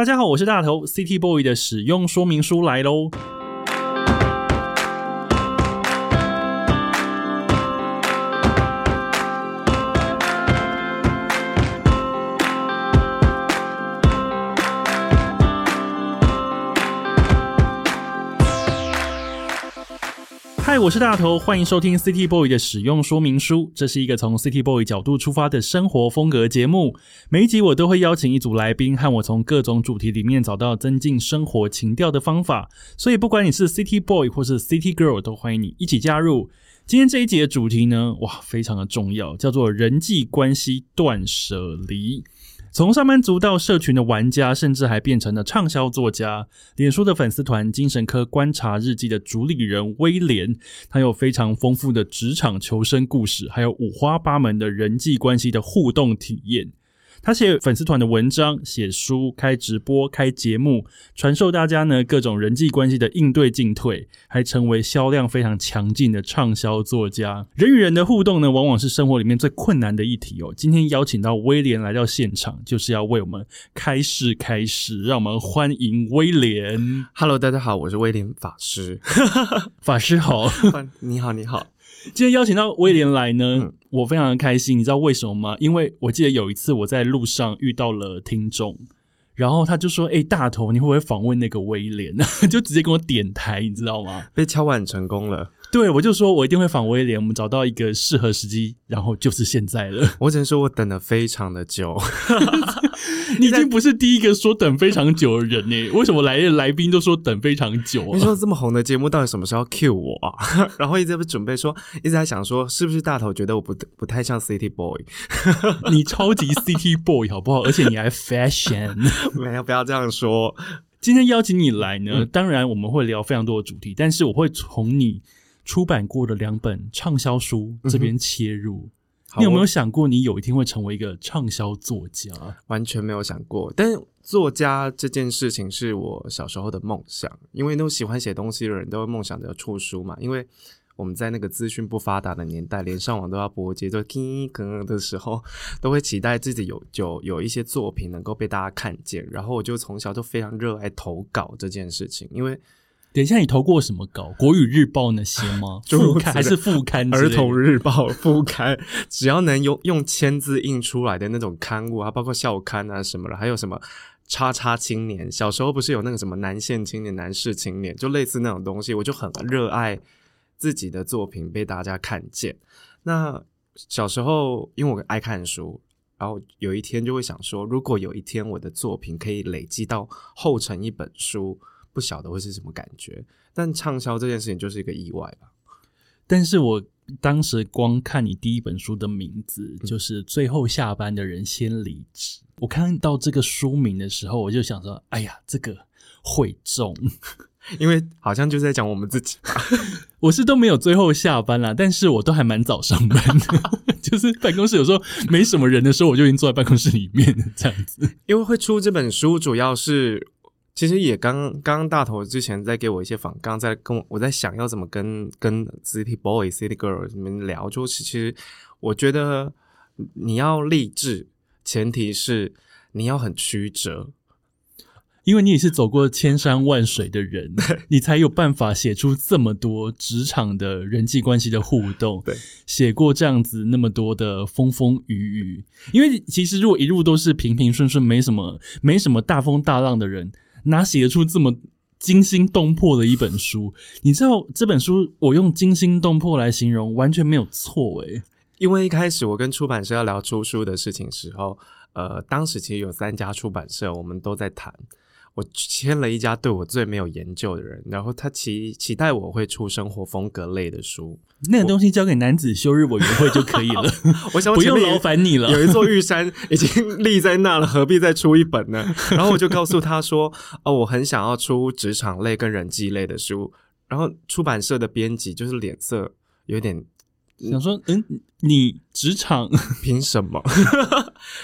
大家好，我是大头，City Boy 的使用说明书来喽。我是大头，欢迎收听 City Boy 的使用说明书。这是一个从 City Boy 角度出发的生活风格节目。每一集我都会邀请一组来宾，和我从各种主题里面找到增进生活情调的方法。所以，不管你是 City Boy 或是 City Girl，都欢迎你一起加入。今天这一集的主题呢，哇，非常的重要，叫做人际关系断舍离。从上班族到社群的玩家，甚至还变成了畅销作家。脸书的粉丝团“精神科观察日记”的主理人威廉，他有非常丰富的职场求生故事，还有五花八门的人际关系的互动体验。他写粉丝团的文章，写书，开直播，开节目，传授大家呢各种人际关系的应对进退，还成为销量非常强劲的畅销作家。人与人的互动呢，往往是生活里面最困难的一题哦。今天邀请到威廉来到现场，就是要为我们开示开示。让我们欢迎威廉。Hello，大家好，我是威廉法师。法师好，你好，你好。今天邀请到威廉来呢，嗯、我非常的开心。你知道为什么吗？因为我记得有一次我在路上遇到了听众，然后他就说：“哎、欸，大头，你会不会访问那个威廉？” 就直接跟我点台，你知道吗？被敲碗成功了。对，我就说我一定会访威廉，我们找到一个适合时机，然后就是现在了。我只能说我等了非常的久，你已经不是第一个说等非常久的人呢。为什么来的来宾都说等非常久啊？你说这么红的节目，到底什么时候要 cue 我啊？然后一直在准备说，一直在想说，是不是大头觉得我不不太像 City Boy？你超级 City Boy 好不好？而且你还 Fashion，没有，不要这样说。今天邀请你来呢，当然我们会聊非常多的主题，但是我会从你。出版过的两本畅销书这边切入，嗯、你有没有想过你有一天会成为一个畅销作家？完全没有想过，但作家这件事情是我小时候的梦想，因为都喜欢写东西的人都会梦想着出书嘛。因为我们在那个资讯不发达的年代，连上网都要拨接，就听可的时候，都会期待自己有就有一些作品能够被大家看见。然后我就从小就非常热爱投稿这件事情，因为。等一下，你投过什么稿？国语日报那些吗？副刊还是副刊？儿童日报副刊，只要能用用签字印出来的那种刊物啊，包括校刊啊什么的，还有什么叉叉青年。小时候不是有那个什么南线青年、南市青年，就类似那种东西，我就很热爱自己的作品被大家看见。那小时候因为我爱看书，然后有一天就会想说，如果有一天我的作品可以累积到厚成一本书。不晓得会是什么感觉，但畅销这件事情就是一个意外吧。但是我当时光看你第一本书的名字，嗯、就是“最后下班的人先离职”。我看到这个书名的时候，我就想说：“哎呀，这个会中，因为好像就是在讲我们自己。”我是都没有最后下班啦，但是我都还蛮早上班的，就是办公室有时候没什么人的时候，我就已经坐在办公室里面这样子。因为会出这本书，主要是。其实也刚刚大头之前在给我一些访，刚在跟我我在想要怎么跟跟 City Boy、City Girl 你们聊，就是其实我觉得你要励志，前提是你要很曲折，因为你也是走过千山万水的人，你才有办法写出这么多职场的人际关系的互动，对，写过这样子那么多的风风雨雨。因为其实如果一路都是平平顺顺，没什么没什么大风大浪的人。哪写得出这么惊心动魄的一本书？你知道这本书我用惊心动魄来形容，完全没有错诶。因为一开始我跟出版社要聊出书的事情时候，呃，当时其实有三家出版社，我们都在谈。我签了一家对我最没有研究的人，然后他期期待我会出生活风格类的书，那个东西交给男子休日委员会就可以了。我想 不用劳烦你了，有一座玉山已经立在那了，何必再出一本呢？然后我就告诉他说：“哦，我很想要出职场类跟人际类的书。”然后出版社的编辑就是脸色有点想说：“嗯，你职场凭什么？”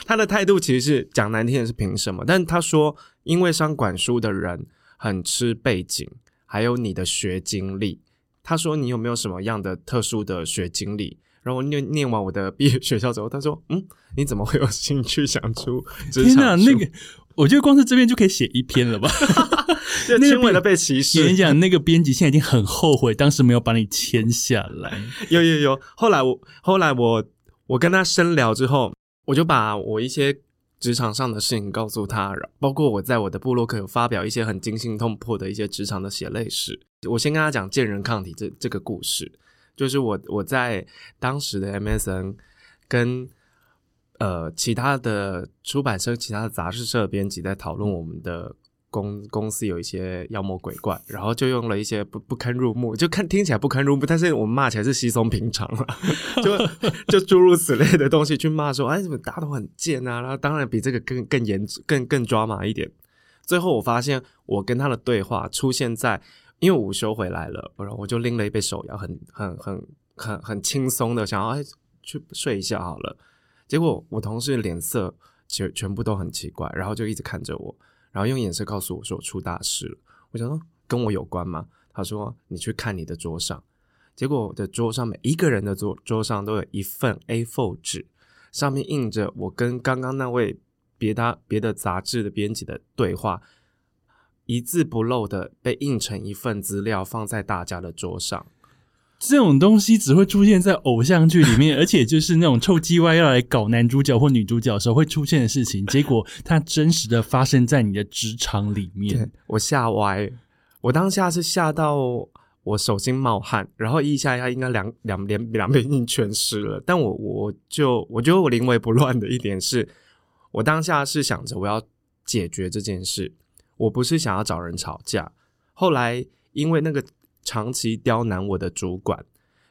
他的态度其实是讲难听的是凭什么？但他说。因为商管书的人很吃背景，还有你的学经历。他说：“你有没有什么样的特殊的学经历？然后念念完我的毕业学校之后，他说：“嗯，你怎么会有兴趣想出职场？”天哪，那个我觉得光是这边就可以写一篇了吧？就轻微的被歧视。跟你讲，那个编辑现在已经很后悔，当时没有把你签下来。有有有，后来我后来我我跟他深聊之后，我就把我一些。职场上的事情告诉他，包括我在我的部落可有发表一些很惊心动魄的一些职场的血泪史。我先跟他讲贱人抗体这这个故事，就是我我在当时的 MSN 跟呃其他的出版社、其他的杂志社编辑在讨论我们的。公公司有一些妖魔鬼怪，然后就用了一些不不堪入目，就看听起来不堪入目，但是我们骂起来是稀松平常了，就 就诸如此类的东西去骂说，哎，怎么大家都很贱啊？然后当然比这个更更严、更更抓马一点。最后我发现，我跟他的对话出现在，因为午休回来了，然后我就拎了一杯手摇，很很很很很轻松的想要哎去睡一下好了。结果我同事脸色全全部都很奇怪，然后就一直看着我。然后用眼神告诉我说我出大事了。我想说跟我有关吗？他说你去看你的桌上。结果我的桌上每一个人的桌桌上都有一份 A4 纸，上面印着我跟刚刚那位别的别的杂志的编辑的对话，一字不漏的被印成一份资料放在大家的桌上。这种东西只会出现在偶像剧里面，而且就是那种臭鸡歪要来搞男主角或女主角时候会出现的事情。结果它真实的发生在你的职场里面，我吓歪，我当下是吓到我手心冒汗，然后一下应该两两两两边已经全湿了。但我我就我觉得我临危不乱的一点是，我当下是想着我要解决这件事，我不是想要找人吵架。后来因为那个。长期刁难我的主管，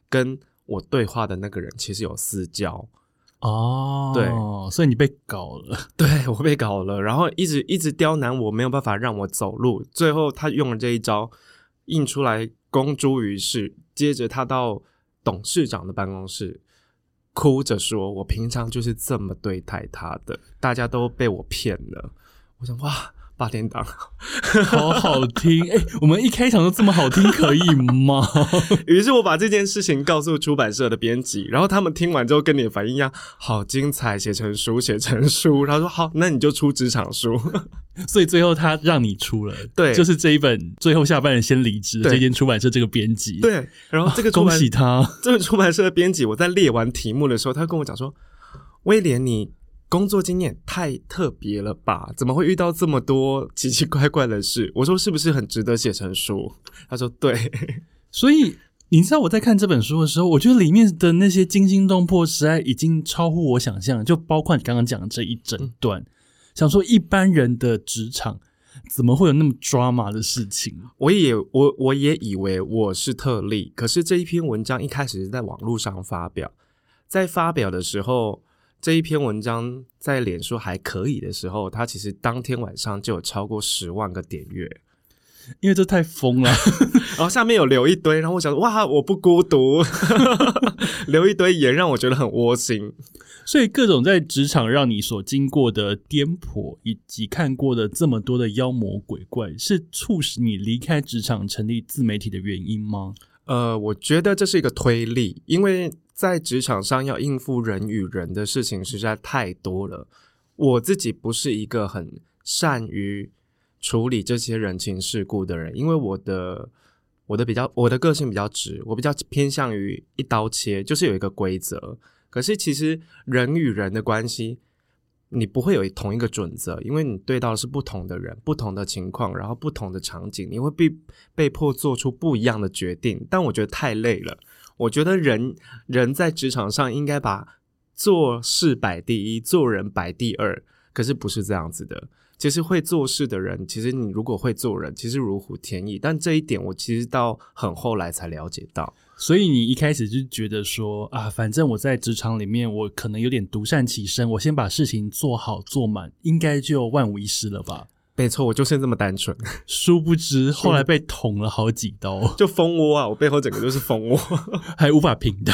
跟我对话的那个人其实有私交哦，对，所以你被搞了，对，我被搞了，然后一直一直刁难我，没有办法让我走路，最后他用了这一招，印出来公诸于世，接着他到董事长的办公室，哭着说：“我平常就是这么对待他的，大家都被我骗了。”我想哇。八点档，好好听哎、欸！我们一开场就这么好听，可以吗？于是我把这件事情告诉出版社的编辑，然后他们听完之后跟你的反应一样，好精彩，写成书，写成书。然后说好，那你就出职场书。所以最后他让你出了，对，就是这一本最后下半人先离职的这间出版社这个编辑，对。然后这个、啊、恭喜他，这个出版社的编辑，我在列完题目的时候，他跟我讲说，威廉你。工作经验太特别了吧？怎么会遇到这么多奇奇怪怪的事？我说是不是很值得写成书？他说对。所以你知道我在看这本书的时候，我觉得里面的那些惊心动魄，实在已经超乎我想象。就包括你刚刚讲的这一整段，嗯、想说一般人的职场怎么会有那么 drama 的事情？我也我我也以为我是特例，可是这一篇文章一开始是在网络上发表，在发表的时候。这一篇文章在脸书还可以的时候，它其实当天晚上就有超过十万个点阅，因为这太疯了。然后下面有留一堆，然后我想说，哇，我不孤独，留一堆言让我觉得很窝心。所以各种在职场让你所经过的颠簸，以及看过的这么多的妖魔鬼怪，是促使你离开职场成立自媒体的原因吗？呃，我觉得这是一个推力，因为。在职场上要应付人与人的事情实在太多了，我自己不是一个很善于处理这些人情世故的人，因为我的我的比较我的个性比较直，我比较偏向于一刀切，就是有一个规则。可是其实人与人的关系，你不会有同一个准则，因为你对到的是不同的人、不同的情况，然后不同的场景，你会被被迫做出不一样的决定。但我觉得太累了。我觉得人人在职场上应该把做事摆第一，做人摆第二。可是不是这样子的。其实会做事的人，其实你如果会做人，其实如虎添翼。但这一点我其实到很后来才了解到。所以你一开始就觉得说啊，反正我在职场里面，我可能有点独善其身，我先把事情做好做满，应该就万无一失了吧。没错，我就是这么单纯。殊不知，后来被捅了好几刀，就蜂窝啊！我背后整个就是蜂窝，还无法平的，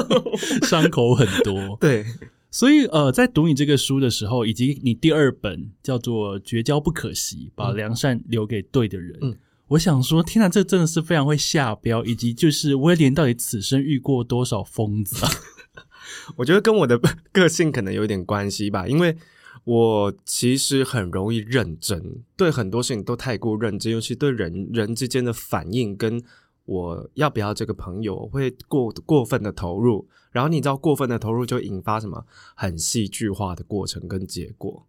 伤口很多。对，所以呃，在读你这个书的时候，以及你第二本叫做《绝交不可惜》，把良善留给对的人。嗯，我想说，天哪，这真的是非常会下标，以及就是威廉到底此生遇过多少疯子啊？我觉得跟我的个性可能有点关系吧，因为我其实很容易认真，对很多事情都太过认真，尤其对人人之间的反应，跟我要不要这个朋友，我会过过分的投入，然后你知道，过分的投入就引发什么很戏剧化的过程跟结果。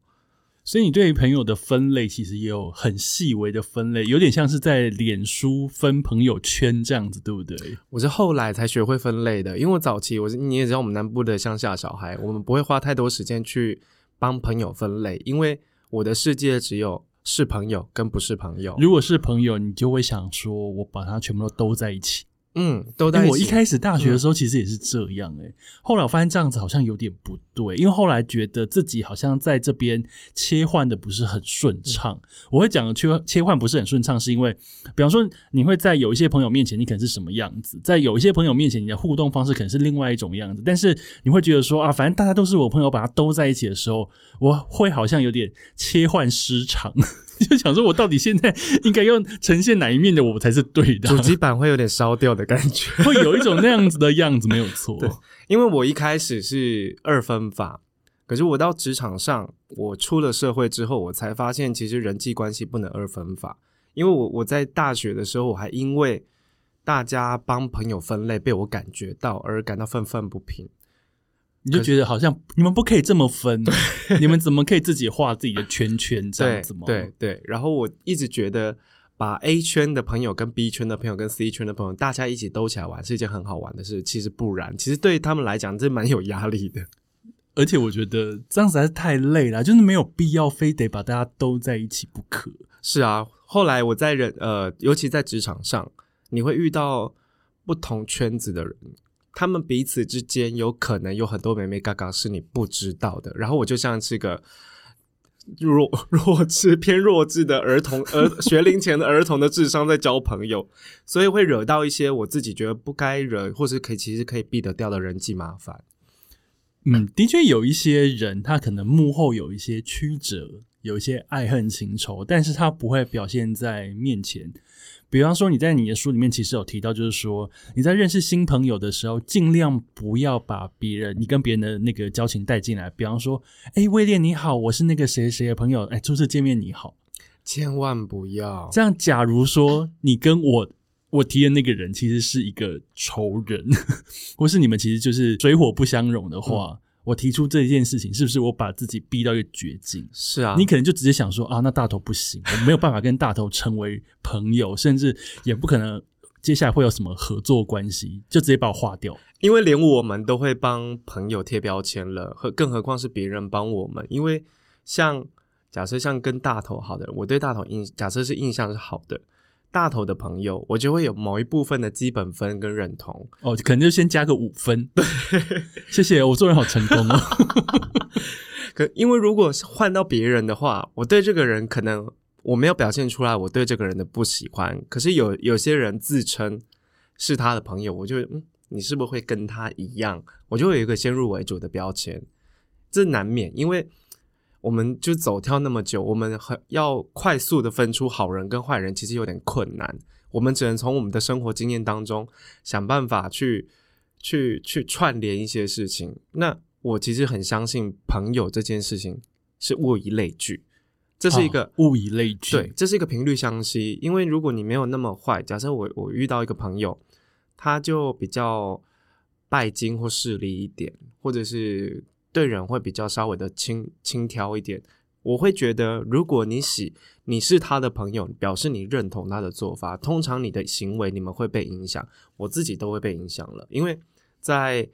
所以你对于朋友的分类其实也有很细微的分类，有点像是在脸书分朋友圈这样子，对不对？我是后来才学会分类的，因为我早期我是你也知道，我们南部的乡下小孩，我们不会花太多时间去帮朋友分类，因为我的世界只有是朋友跟不是朋友。如果是朋友，你就会想说我把它全部都兜在一起。嗯，都在、欸。我一开始大学的时候其实也是这样诶、欸嗯、后来我发现这样子好像有点不对，因为后来觉得自己好像在这边切换的不是很顺畅。嗯、我会讲切切换不是很顺畅，是因为比方说你会在有一些朋友面前你可能是什么样子，在有一些朋友面前你的互动方式可能是另外一种样子，但是你会觉得说啊，反正大家都是我朋友，把它兜在一起的时候，我会好像有点切换失常。就想说，我到底现在应该要呈现哪一面的我才是对的？主机板会有点烧掉的感觉，会有一种那样子的样子，没有错。对，因为我一开始是二分法，可是我到职场上，我出了社会之后，我才发现其实人际关系不能二分法。因为我我在大学的时候，我还因为大家帮朋友分类被我感觉到而感到愤愤不平。你就觉得好像你们不可以这么分，你们怎么可以自己画自己的圈圈这样子吗？对对，对。然后我一直觉得把 A 圈的朋友跟 B 圈的朋友跟 C 圈的朋友大家一起兜起来玩是一件很好玩的事。其实不然，其实对他们来讲这蛮有压力的。而且我觉得这样实在是太累了，就是没有必要非得把大家兜在一起不可。是啊，后来我在人呃，尤其在职场上，你会遇到不同圈子的人。他们彼此之间有可能有很多眉眉角角是你不知道的，然后我就像是个弱 弱智偏弱智的儿童，儿 学龄前的儿童的智商在交朋友，所以会惹到一些我自己觉得不该惹，或是可以其实可以避得掉的人际麻烦。嗯，的确有一些人，他可能幕后有一些曲折，有一些爱恨情仇，但是他不会表现在面前。比方说，你在你的书里面其实有提到，就是说你在认识新朋友的时候，尽量不要把别人你跟别人的那个交情带进来。比方说，哎，威廉你好，我是那个谁谁的朋友，哎，初次见面你好，千万不要这样。假如说你跟我我提的那个人其实是一个仇人，或是你们其实就是水火不相容的话。嗯我提出这件事情，是不是我把自己逼到一个绝境？是啊，你可能就直接想说啊，那大头不行，我没有办法跟大头成为朋友，甚至也不可能接下来会有什么合作关系，就直接把我划掉。因为连我们都会帮朋友贴标签了，何更何况是别人帮我们。因为像假设像跟大头好的人，我对大头印假设是印象是好的。大头的朋友，我就会有某一部分的基本分跟认同哦，可能就先加个五分。对，谢谢，我做人好成功哦。可因为如果是换到别人的话，我对这个人可能我没有表现出来我对这个人的不喜欢，可是有有些人自称是他的朋友，我就嗯，你是不是会跟他一样？我就会有一个先入为主的标签，这难免，因为。我们就走跳那么久，我们很要快速的分出好人跟坏人，其实有点困难。我们只能从我们的生活经验当中想办法去去去串联一些事情。那我其实很相信朋友这件事情是物以类聚，这是一个、哦、物以类聚，对，这是一个频率相吸。因为如果你没有那么坏，假设我我遇到一个朋友，他就比较拜金或势利一点，或者是。对人会比较稍微的轻轻佻一点，我会觉得，如果你喜你是他的朋友，表示你认同他的做法，通常你的行为你们会被影响，我自己都会被影响了，因为在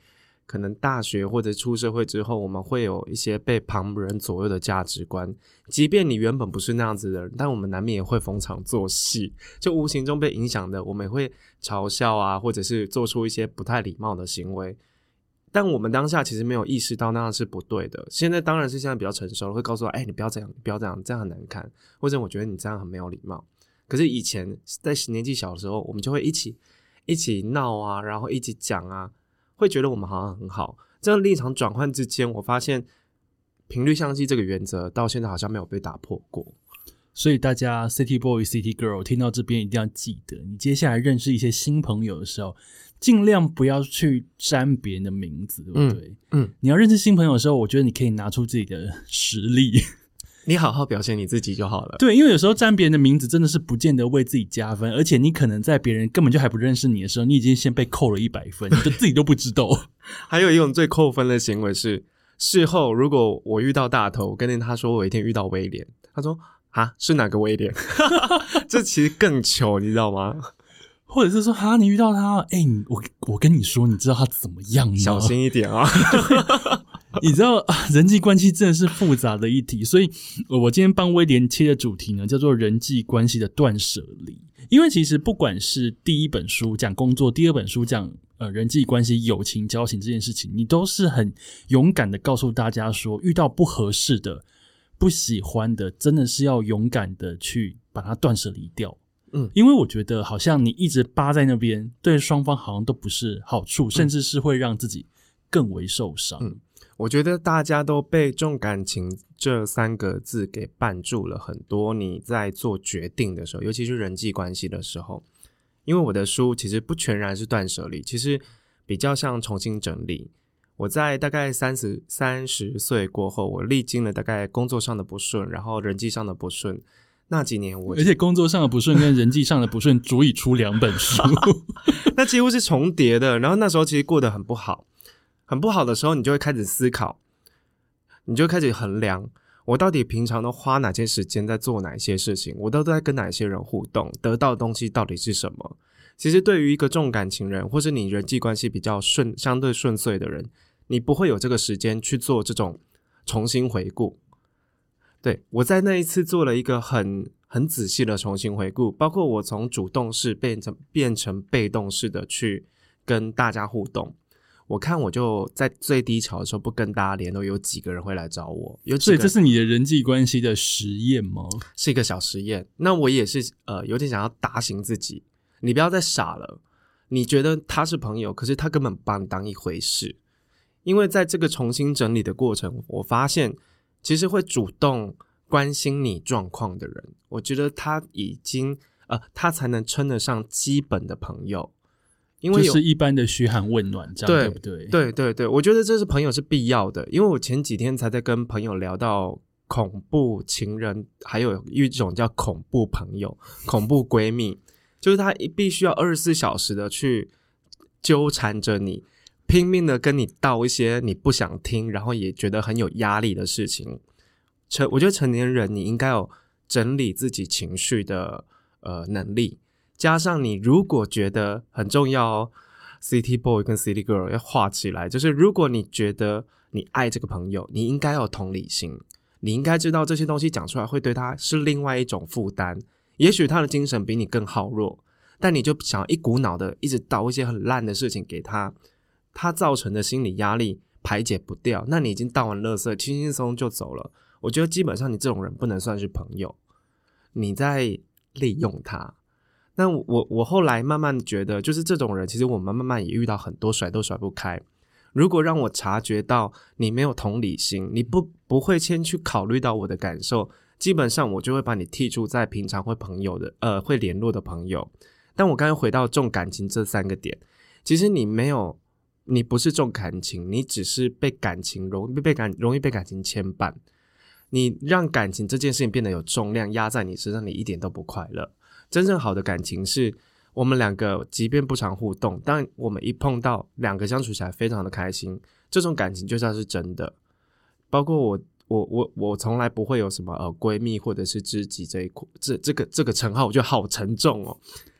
可能大学或者出社会之后，我们会有一些被旁人左右的价值观，即便你原本不是那样子的人，但我们难免也会逢场作戏，就无形中被影响的，我们也会嘲笑啊，或者是做出一些不太礼貌的行为。但我们当下其实没有意识到那样是不对的。现在当然是现在比较成熟了，会告诉我：“哎，你不要这样，不要这样，这样很难看。”或者我觉得你这样很没有礼貌。可是以前在年纪小的时候，我们就会一起一起闹啊，然后一起讲啊，会觉得我们好像很好。这样立场转换之间，我发现频率相吸这个原则到现在好像没有被打破过。所以大家 City Boy、City Girl 听到这边一定要记得，你接下来认识一些新朋友的时候，尽量不要去沾别人的名字，对不对？嗯，嗯，你要认识新朋友的时候，我觉得你可以拿出自己的实力。你好好表现你自己就好了。对，因为有时候沾别人的名字真的是不见得为自己加分，而且你可能在别人根本就还不认识你的时候，你已经先被扣了一百分，你就自己都不知道。还有一种最扣分的行为是，事后如果我遇到大头，跟他说我一天遇到威廉，他说啊是哪个威廉？这其实更糗，你知道吗？或者是说哈你遇到他，哎、欸，我我跟你说，你知道他怎么样吗？小心一点啊。你知道人际关系真的是复杂的一题，所以我今天帮威廉切的主题呢，叫做人际关系的断舍离。因为其实不管是第一本书讲工作，第二本书讲呃人际关系、友情、交情这件事情，你都是很勇敢的告诉大家说，遇到不合适的、不喜欢的，真的是要勇敢的去把它断舍离掉。嗯，因为我觉得好像你一直扒在那边，对双方好像都不是好处，甚至是会让自己更为受伤。嗯。我觉得大家都被“重感情”这三个字给绊住了很多。你在做决定的时候，尤其是人际关系的时候，因为我的书其实不全然是断舍离，其实比较像重新整理。我在大概三十三十岁过后，我历经了大概工作上的不顺，然后人际上的不顺。那几年我，而且工作上的不顺跟人际上的不顺足以出两本书，那几乎是重叠的。然后那时候其实过得很不好。很不好的时候，你就会开始思考，你就开始衡量，我到底平常都花哪些时间在做哪些事情，我都在跟哪些人互动，得到的东西到底是什么？其实，对于一个重感情人，或是你人际关系比较顺、相对顺遂的人，你不会有这个时间去做这种重新回顾。对，我在那一次做了一个很很仔细的重新回顾，包括我从主动式变成变成被动式的去跟大家互动。我看我就在最低潮的时候不跟大家联络，有几个人会来找我？有所以这是你的人际关系的实验吗？是一个小实验。那我也是呃，有点想要打醒自己，你不要再傻了。你觉得他是朋友，可是他根本不把你当一回事。因为在这个重新整理的过程，我发现其实会主动关心你状况的人，我觉得他已经呃，他才能称得上基本的朋友。因为就是一般的嘘寒问暖，这样对，对不对？对对对，我觉得这是朋友是必要的。因为我前几天才在跟朋友聊到恐怖情人，还有一种叫恐怖朋友、恐怖闺蜜，就是他必须要二十四小时的去纠缠着你，拼命的跟你道一些你不想听，然后也觉得很有压力的事情。成，我觉得成年人你应该有整理自己情绪的呃能力。加上你如果觉得很重要，City Boy 跟 City Girl 要画起来，就是如果你觉得你爱这个朋友，你应该有同理心，你应该知道这些东西讲出来会对他是另外一种负担。也许他的精神比你更好弱，但你就想一股脑的一直倒一些很烂的事情给他，他造成的心理压力排解不掉，那你已经倒完垃圾，轻轻松松就走了。我觉得基本上你这种人不能算是朋友，你在利用他。那我我后来慢慢觉得，就是这种人，其实我们慢慢也遇到很多甩都甩不开。如果让我察觉到你没有同理心，你不不会先去考虑到我的感受，基本上我就会把你剔除在平常会朋友的呃会联络的朋友。但我刚才回到重感情这三个点，其实你没有，你不是重感情，你只是被感情容易被感容易被感情牵绊，你让感情这件事情变得有重量压在你身上，你一点都不快乐。真正好的感情是我们两个，即便不常互动，但我们一碰到，两个相处起来非常的开心。这种感情就像是真的。包括我，我，我，我从来不会有什么呃闺蜜或者是知己这一，这这个这个称号，我觉得好沉重哦。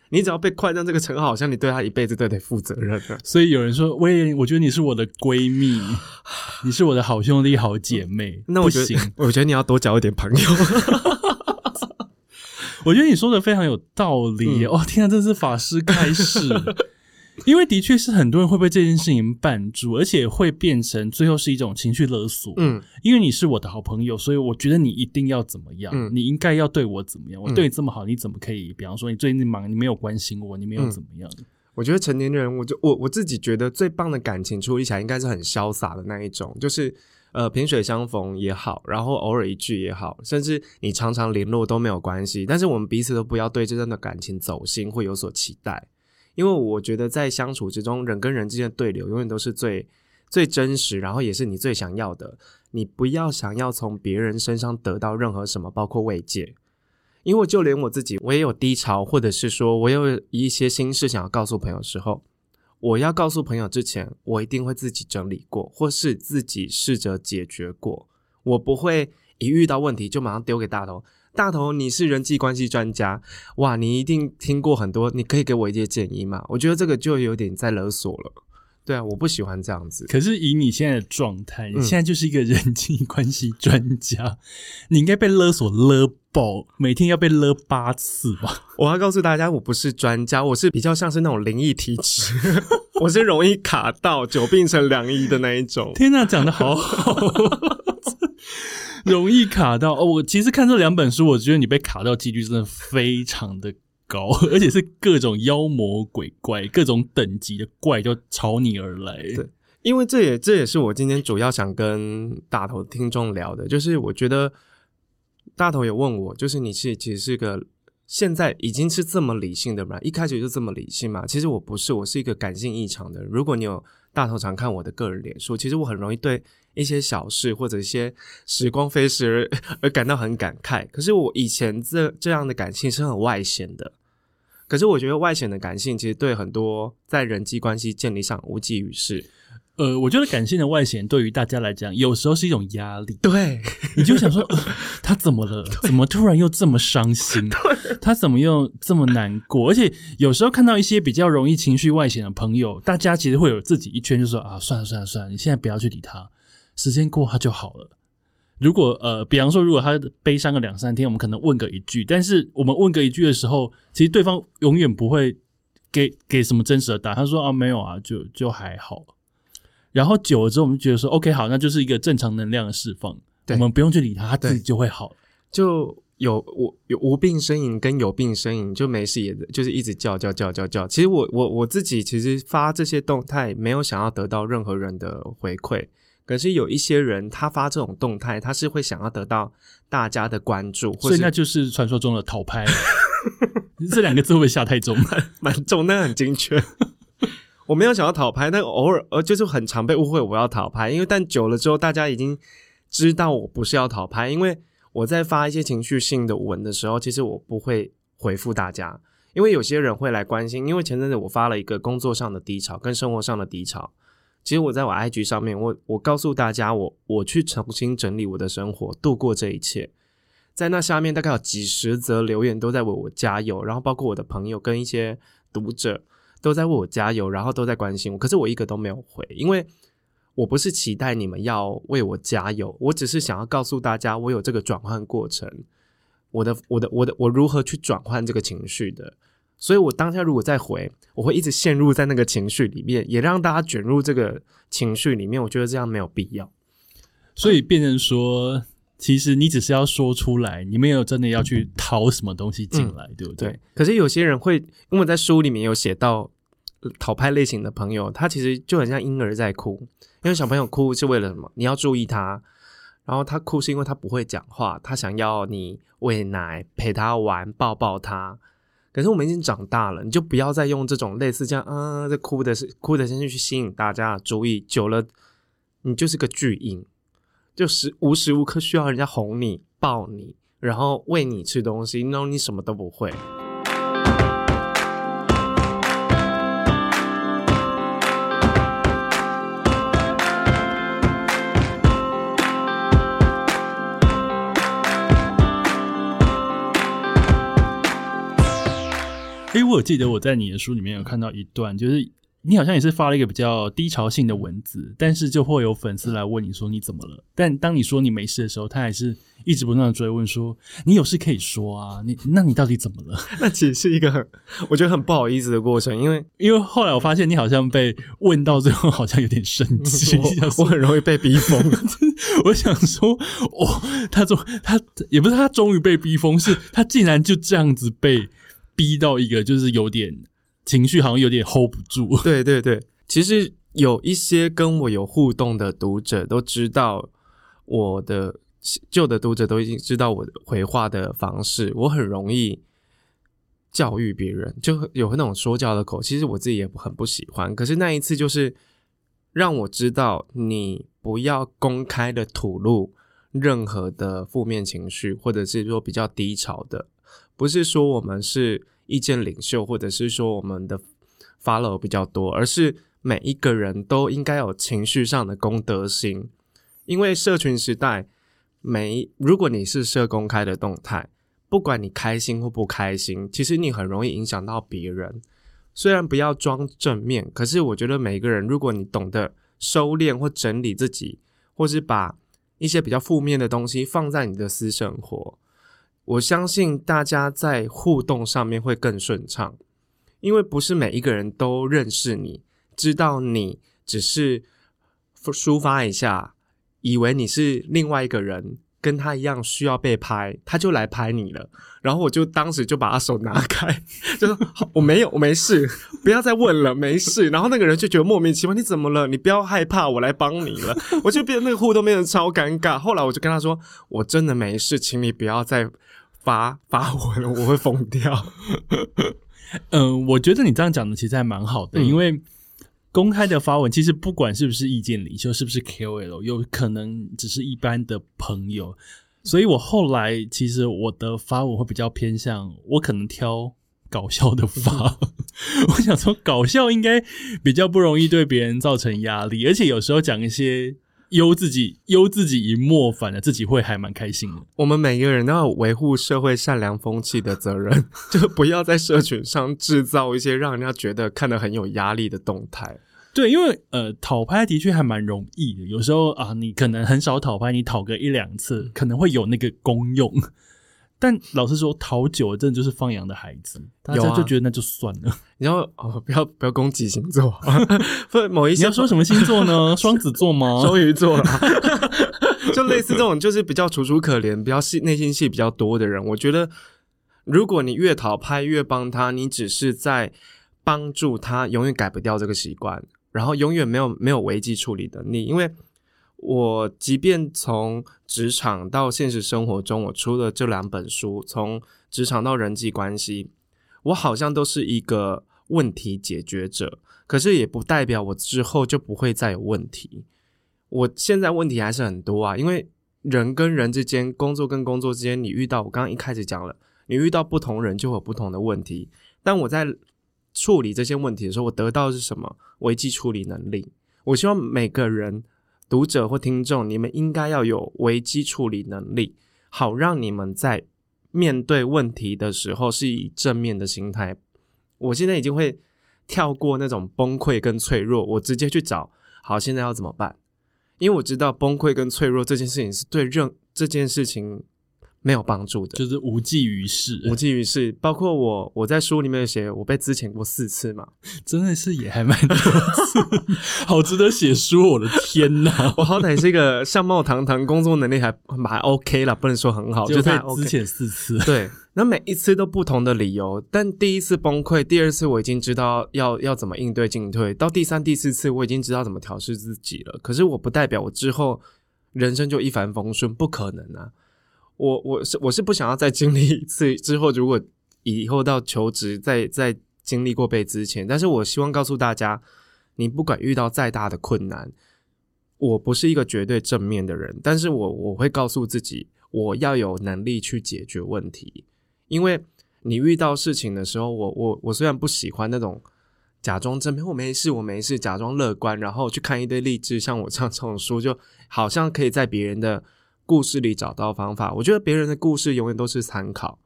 你只要被快上这个称号，好像你对他一辈子都得负责任。所以有人说，威廉，我觉得你是我的闺蜜，你是我的好兄弟、好姐妹。那我觉得，我觉得你要多交一点朋友。我觉得你说的非常有道理，嗯、哦！天啊，这是法师开示，因为的确是很多人会被这件事情绊住，而且会变成最后是一种情绪勒索。嗯，因为你是我的好朋友，所以我觉得你一定要怎么样，嗯、你应该要对我怎么样。我对你这么好，你怎么可以？比方说你最近忙，你没有关心我，你没有怎么样？嗯、我觉得成年人，我就我我自己觉得最棒的感情处理起来应该是很潇洒的那一种，就是呃，萍水相逢也好，然后偶尔一句也好，甚至你常常联络都没有关系。但是我们彼此都不要对这段的感情走心，会有所期待。因为我觉得在相处之中，人跟人之间的对流永远都是最最真实，然后也是你最想要的。你不要想要从别人身上得到任何什么，包括慰藉。因为就连我自己，我也有低潮，或者是说我有一些心事想要告诉朋友的时候，我要告诉朋友之前，我一定会自己整理过，或是自己试着解决过。我不会一遇到问题就马上丢给大头。大头，你是人际关系专家，哇，你一定听过很多，你可以给我一些建议吗？我觉得这个就有点在勒索了。对啊，我不喜欢这样子。可是以你现在的状态，你现在就是一个人际关系专家，嗯、你应该被勒索勒爆，每天要被勒八次吧？我要告诉大家，我不是专家，我是比较像是那种灵异体质，我是容易卡到久病成良医的那一种。天哪，讲的好好，容易卡到哦。我其实看这两本书，我觉得你被卡到几率真的非常的高，而且是各种妖魔鬼怪、各种等级的怪就朝你而来。对，因为这也这也是我今天主要想跟大头听众聊的，就是我觉得大头也问我，就是你是其实是个现在已经是这么理性的人，一开始就这么理性嘛？其实我不是，我是一个感性异常的人。如果你有大头常看我的个人脸书，其实我很容易对一些小事或者一些时光飞逝而 而感到很感慨。可是我以前这这样的感性是很外显的。可是我觉得外显的感性其实对很多在人际关系建立上无济于事。呃，我觉得感性的外显对于大家来讲，有时候是一种压力。对，你就想说，呃，他怎么了？怎么突然又这么伤心？他怎么又这么难过？而且有时候看到一些比较容易情绪外显的朋友，大家其实会有自己一圈，就说啊，算了算了算了，你现在不要去理他，时间过他就好了。如果呃，比方说，如果他悲伤个两三天，我们可能问个一句，但是我们问个一句的时候，其实对方永远不会给给什么真实的答案。他说啊，没有啊，就就还好。然后久了之后，我们就觉得说，OK，好，那就是一个正常能量的释放，我们不用去理它，它自己就会好。就有我有无病呻吟跟有病呻吟，就没事也就是一直叫叫叫叫叫。其实我我我自己其实发这些动态，没有想要得到任何人的回馈。可是有一些人，他发这种动态，他是会想要得到大家的关注，所以那就是传说中的讨拍。这两个字会不会下太重？蛮重，那很精确。我没有想要讨拍，但偶尔呃，就是很常被误会我要讨拍，因为但久了之后，大家已经知道我不是要讨拍，因为我在发一些情绪性的文的时候，其实我不会回复大家，因为有些人会来关心，因为前阵子我发了一个工作上的低潮跟生活上的低潮。其实我在我 IG 上面，我我告诉大家我，我我去重新整理我的生活，度过这一切。在那下面大概有几十则留言都在为我加油，然后包括我的朋友跟一些读者都在为我加油，然后都在关心我。可是我一个都没有回，因为我不是期待你们要为我加油，我只是想要告诉大家，我有这个转换过程，我的我的我的我如何去转换这个情绪的。所以我当下如果再回，我会一直陷入在那个情绪里面，也让大家卷入这个情绪里面。我觉得这样没有必要。所以变成说，其实你只是要说出来，你没有真的要去讨什么东西进来，嗯、对不对？对。可是有些人会，因为在书里面有写到讨拍类型的朋友，他其实就很像婴儿在哭，因为小朋友哭是为了什么？你要注意他，然后他哭是因为他不会讲话，他想要你喂奶、陪他玩、抱抱他。可是我们已经长大了，你就不要再用这种类似这样，啊，这哭的是哭的声音去吸引大家的注意，久了你就是个巨婴，就是无时无刻需要人家哄你、抱你，然后喂你吃东西，然后你什么都不会。哎，我记得我在你的书里面有看到一段，就是你好像也是发了一个比较低潮性的文字，但是就会有粉丝来问你说你怎么了？但当你说你没事的时候，他还是一直不断的追问说你有事可以说啊，你那你到底怎么了？那其实是一个很我觉得很不好意思的过程，因为因为后来我发现你好像被问到最后好像有点生气，我，我很容易被逼疯。我想说，哦，他终他也不是他终于被逼疯，是他竟然就这样子被。逼到一个就是有点情绪，好像有点 hold 不住。对对对，其实有一些跟我有互动的读者都知道，我的旧的读者都已经知道我的回话的方式，我很容易教育别人，就有那种说教的口。其实我自己也很不喜欢。可是那一次就是让我知道，你不要公开的吐露任何的负面情绪，或者是说比较低潮的。不是说我们是意见领袖，或者是说我们的 follow 比较多，而是每一个人都应该有情绪上的公德心。因为社群时代，每如果你是社公开的动态，不管你开心或不开心，其实你很容易影响到别人。虽然不要装正面，可是我觉得每一个人，如果你懂得收敛或整理自己，或是把一些比较负面的东西放在你的私生活，我相信大家在互动上面会更顺畅。因为不是每一个人都认识你，知道你只是抒发一下。以为你是另外一个人，跟他一样需要被拍，他就来拍你了。然后我就当时就把他手拿开，就说：“我没有，我没事，不要再问了，没事。”然后那个人就觉得莫名其妙：“你怎么了？你不要害怕，我来帮你了。”我就变那个互动变得超尴尬。后来我就跟他说：“我真的没事，请你不要再发发文了，我会疯掉。”嗯，我觉得你这样讲的其实还蛮好的，嗯、因为。公开的发文，其实不管是不是意见领袖，是不是 KOL，有可能只是一般的朋友。所以我后来其实我的发文会比较偏向，我可能挑搞笑的发。我想说，搞笑应该比较不容易对别人造成压力，而且有时候讲一些。悠自己，悠自己一默，反而自己会还蛮开心的。我们每个人都要维护社会善良风气的责任，就不要在社群上制造一些让人家觉得看得很有压力的动态。对，因为呃，讨拍的确还蛮容易的。有时候啊，你可能很少讨拍，你讨个一两次，可能会有那个功用。但老实说，讨久了真的就是放羊的孩子，大家就觉得那就算了。啊、你要哦，不要不要攻击星座，不某一些你要说什么星座呢？双子座吗？双鱼座啦，就类似这种，就是比较楚楚可怜、比较细内心戏比较多的人。我觉得，如果你越讨拍越帮他，你只是在帮助他永远改不掉这个习惯，然后永远没有没有危机处理能力，因为。我即便从职场到现实生活中，我出了这两本书，从职场到人际关系，我好像都是一个问题解决者。可是也不代表我之后就不会再有问题。我现在问题还是很多啊，因为人跟人之间，工作跟工作之间，你遇到我刚刚一开始讲了，你遇到不同人就会有不同的问题。但我在处理这些问题的时候，我得到是什么？危机处理能力。我希望每个人。读者或听众，你们应该要有危机处理能力，好让你们在面对问题的时候是以正面的心态。我现在已经会跳过那种崩溃跟脆弱，我直接去找，好，现在要怎么办？因为我知道崩溃跟脆弱这件事情是对任这件事情。没有帮助的，就是无济于事，无济于事。包括我，我在书里面写，我被资遣过四次嘛，真的是也还蛮多次，好值得写书。我的天呐，我好歹是一个相貌堂堂，工作能力还还 OK 啦，不能说很好，就被资遣四次。对，那每一次都不同的理由，但第一次崩溃，第二次我已经知道要要怎么应对进退，到第三、第四次我已经知道怎么调试自己了。可是我不代表我之后人生就一帆风顺，不可能啊。我我是我是不想要再经历一次之后，如果以后到求职再再经历过被资遣，但是我希望告诉大家，你不管遇到再大的困难，我不是一个绝对正面的人，但是我我会告诉自己，我要有能力去解决问题，因为你遇到事情的时候，我我我虽然不喜欢那种假装正面，我没事我没事，假装乐观，然后去看一堆励志，像我这样这种书，就好像可以在别人的。故事里找到方法，我觉得别人的故事永远都是参考。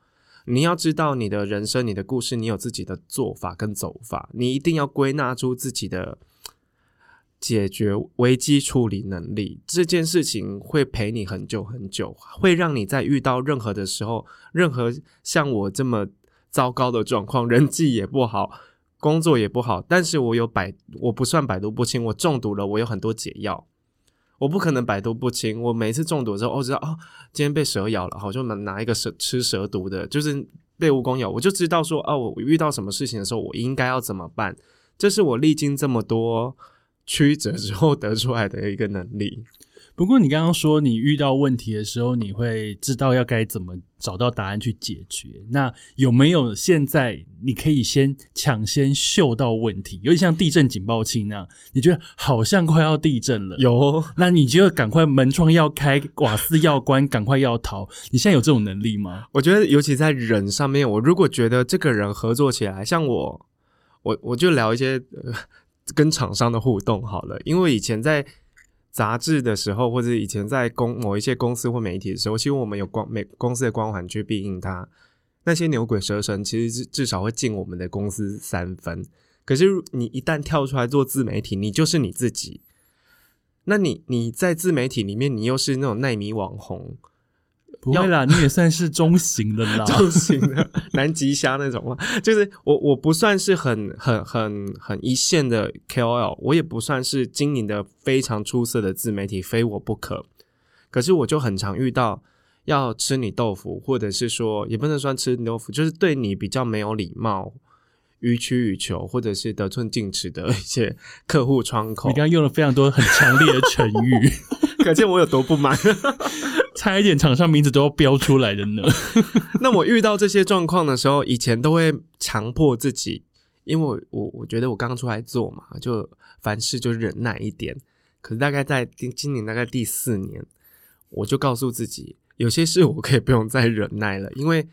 你要知道你的人生、你的故事，你有自己的做法跟走法，你一定要归纳出自己的解决危机处理能力。这件事情会陪你很久很久，会让你在遇到任何的时候，任何像我这么糟糕的状况，人际也不好，工作也不好，但是我有百，我不算百毒不侵，我中毒了，我有很多解药。我不可能百毒不侵。我每一次中毒之后，我知道哦，今天被蛇咬了，好，就拿拿一个蛇吃蛇毒的，就是被蜈蚣咬，我就知道说，哦，我遇到什么事情的时候，我应该要怎么办。这是我历经这么多曲折之后得出来的一个能力。不过你刚刚说你遇到问题的时候，你会知道要该怎么找到答案去解决。那有没有现在你可以先抢先嗅到问题，有点像地震警报器那样？你觉得好像快要地震了，有，那你就赶快门窗要开，瓦斯要关，赶快要逃。你现在有这种能力吗？我觉得尤其在人上面，我如果觉得这个人合作起来，像我，我我就聊一些、呃、跟厂商的互动好了，因为以前在。杂志的时候，或者以前在公某一些公司或媒体的时候，其实我们有光每公司的光环去庇应它。那些牛鬼蛇神，其实至至少会敬我们的公司三分。可是你一旦跳出来做自媒体，你就是你自己。那你你在自媒体里面，你又是那种奈米网红。不会啦，你也算是中型的啦，中型的南极虾那种嘛。就是我我不算是很很很很一线的 KOL，我也不算是经营的非常出色的自媒体，非我不可。可是我就很常遇到要吃你豆腐，或者是说也不能算吃你豆腐，就是对你比较没有礼貌、予取予求，或者是得寸进尺的一些客户窗口。你刚刚用了非常多很强烈的成语，可见我有多不满。差一点场上名字都要标出来的呢。那我遇到这些状况的时候，以前都会强迫自己，因为我我觉得我刚出来做嘛，就凡事就忍耐一点。可是大概在今年大概第四年，我就告诉自己，有些事我可以不用再忍耐了，因为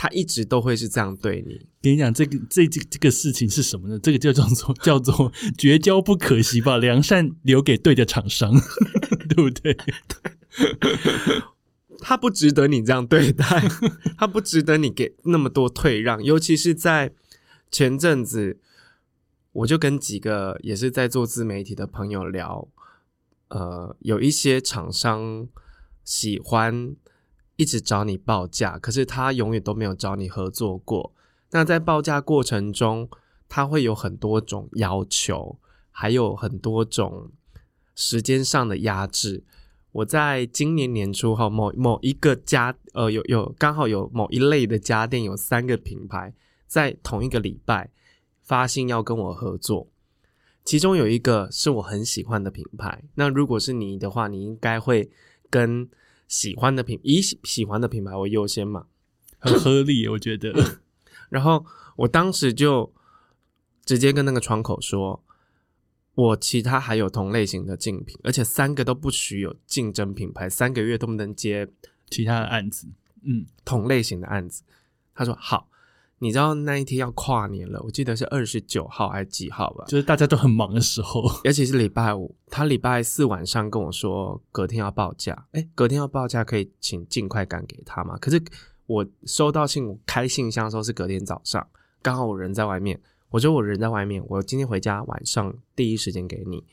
他一直都会是这样对你。跟你讲，这个这这这个事情是什么呢？这个叫做 叫做绝交不可惜，吧良善留给对的厂商，对不对？他不值得你这样对待，他不值得你给那么多退让，尤其是在前阵子，我就跟几个也是在做自媒体的朋友聊，呃，有一些厂商喜欢一直找你报价，可是他永远都没有找你合作过。那在报价过程中，他会有很多种要求，还有很多种时间上的压制。我在今年年初哈，某某一个家呃，有有刚好有某一类的家电，有三个品牌在同一个礼拜发信要跟我合作，其中有一个是我很喜欢的品牌。那如果是你的话，你应该会跟喜欢的品以喜欢的品牌为优先嘛？很合理，我觉得。然后我当时就直接跟那个窗口说。我其他还有同类型的竞品，而且三个都不许有竞争品牌，三个月都不能接其他的案子。嗯，同类型的案子。他说好，你知道那一天要跨年了，我记得是二十九号还是几号吧？就是大家都很忙的时候，尤其是礼拜五。他礼拜四晚上跟我说隔天要报价，诶，隔天要报价可以请尽快赶给他吗？可是我收到信，我开信箱的时候是隔天早上，刚好我人在外面。我说我人在外面，我今天回家晚上第一时间给你。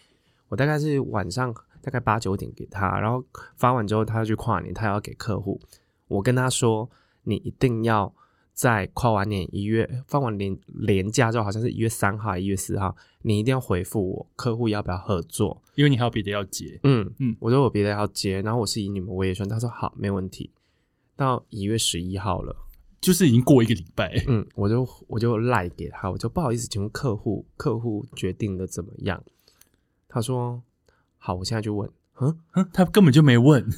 我大概是晚上大概八九点给他，然后发完之后他要去跨年，他要给客户。我跟他说，你一定要在跨完年一月放完年年假之后，好像是一月三号、一月四号，你一定要回复我，客户要不要合作？因为你还有别的要接。嗯嗯，我说我别的要接，然后我是以你们为顺。他说好，没问题。到一月十一号了。就是已经过一个礼拜，嗯，我就我就赖给他，我就不好意思，请问客户客户决定的怎么样？他说好，我现在就问，嗯嗯，他根本就没问，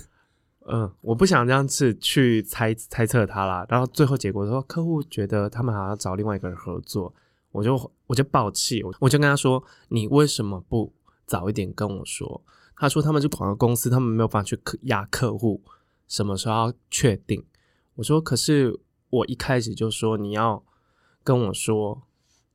嗯，我不想这样子去猜猜测他啦。然后最后结果说客户觉得他们好像找另外一个人合作，我就我就爆气，我我就跟他说，你为什么不早一点跟我说？他说他们是广告公司，他们没有办法去压客户，什么时候要确定？我说可是。我一开始就说你要跟我说，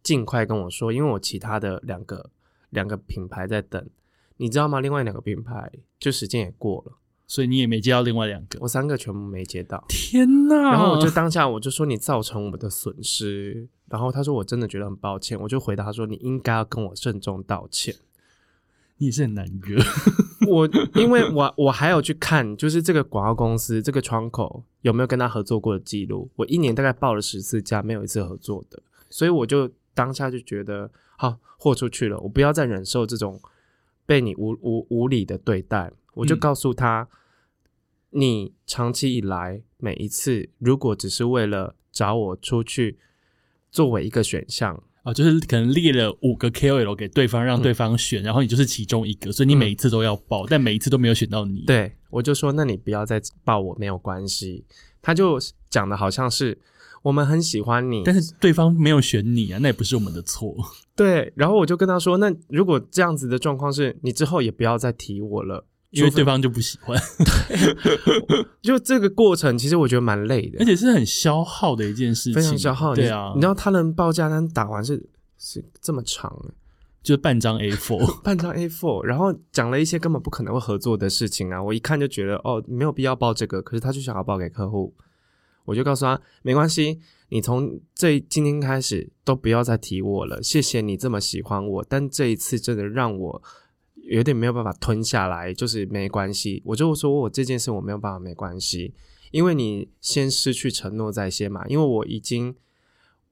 尽快跟我说，因为我其他的两个两个品牌在等，你知道吗？另外两个品牌就时间也过了，所以你也没接到另外两个，我三个全部没接到。天哪！然后我就当下我就说你造成我们的损失，然后他说我真的觉得很抱歉，我就回答他说你应该要跟我慎重道歉。你是很难约我，因为我我还有去看，就是这个广告公司这个窗口有没有跟他合作过的记录。我一年大概报了十次家，没有一次合作的，所以我就当下就觉得，好，豁出去了，我不要再忍受这种被你无无无理的对待。我就告诉他，嗯，你长期以来每一次，如果只是为了找我出去作为一个选项，啊，就是可能列了五个 KOL 给对方，让对方选，嗯、然后你就是其中一个，所以你每一次都要报，嗯、但每一次都没有选到你。对，我就说，那你不要再报我，没有关系。他就讲的好像是我们很喜欢你，但是对方没有选你啊，那也不是我们的错。对，然后我就跟他说，那如果这样子的状况是，你之后也不要再提我了。因为对方就不喜欢，就这个过程，其实我觉得蛮累的，而且是很消耗的一件事情，非常消耗。对啊，你知道他能报价单打完是是这么长，就是半张 A4，半张 A4，然后讲了一些根本不可能会合作的事情啊，我一看就觉得哦，没有必要报这个，可是他就想要报给客户，我就告诉他没关系，你从这今天开始都不要再提我了，谢谢你这么喜欢我，但这一次真的让我。有点没有办法吞下来，就是没关系。我就说我这件事我没有办法，没关系，因为你先失去承诺在先嘛。因为我已经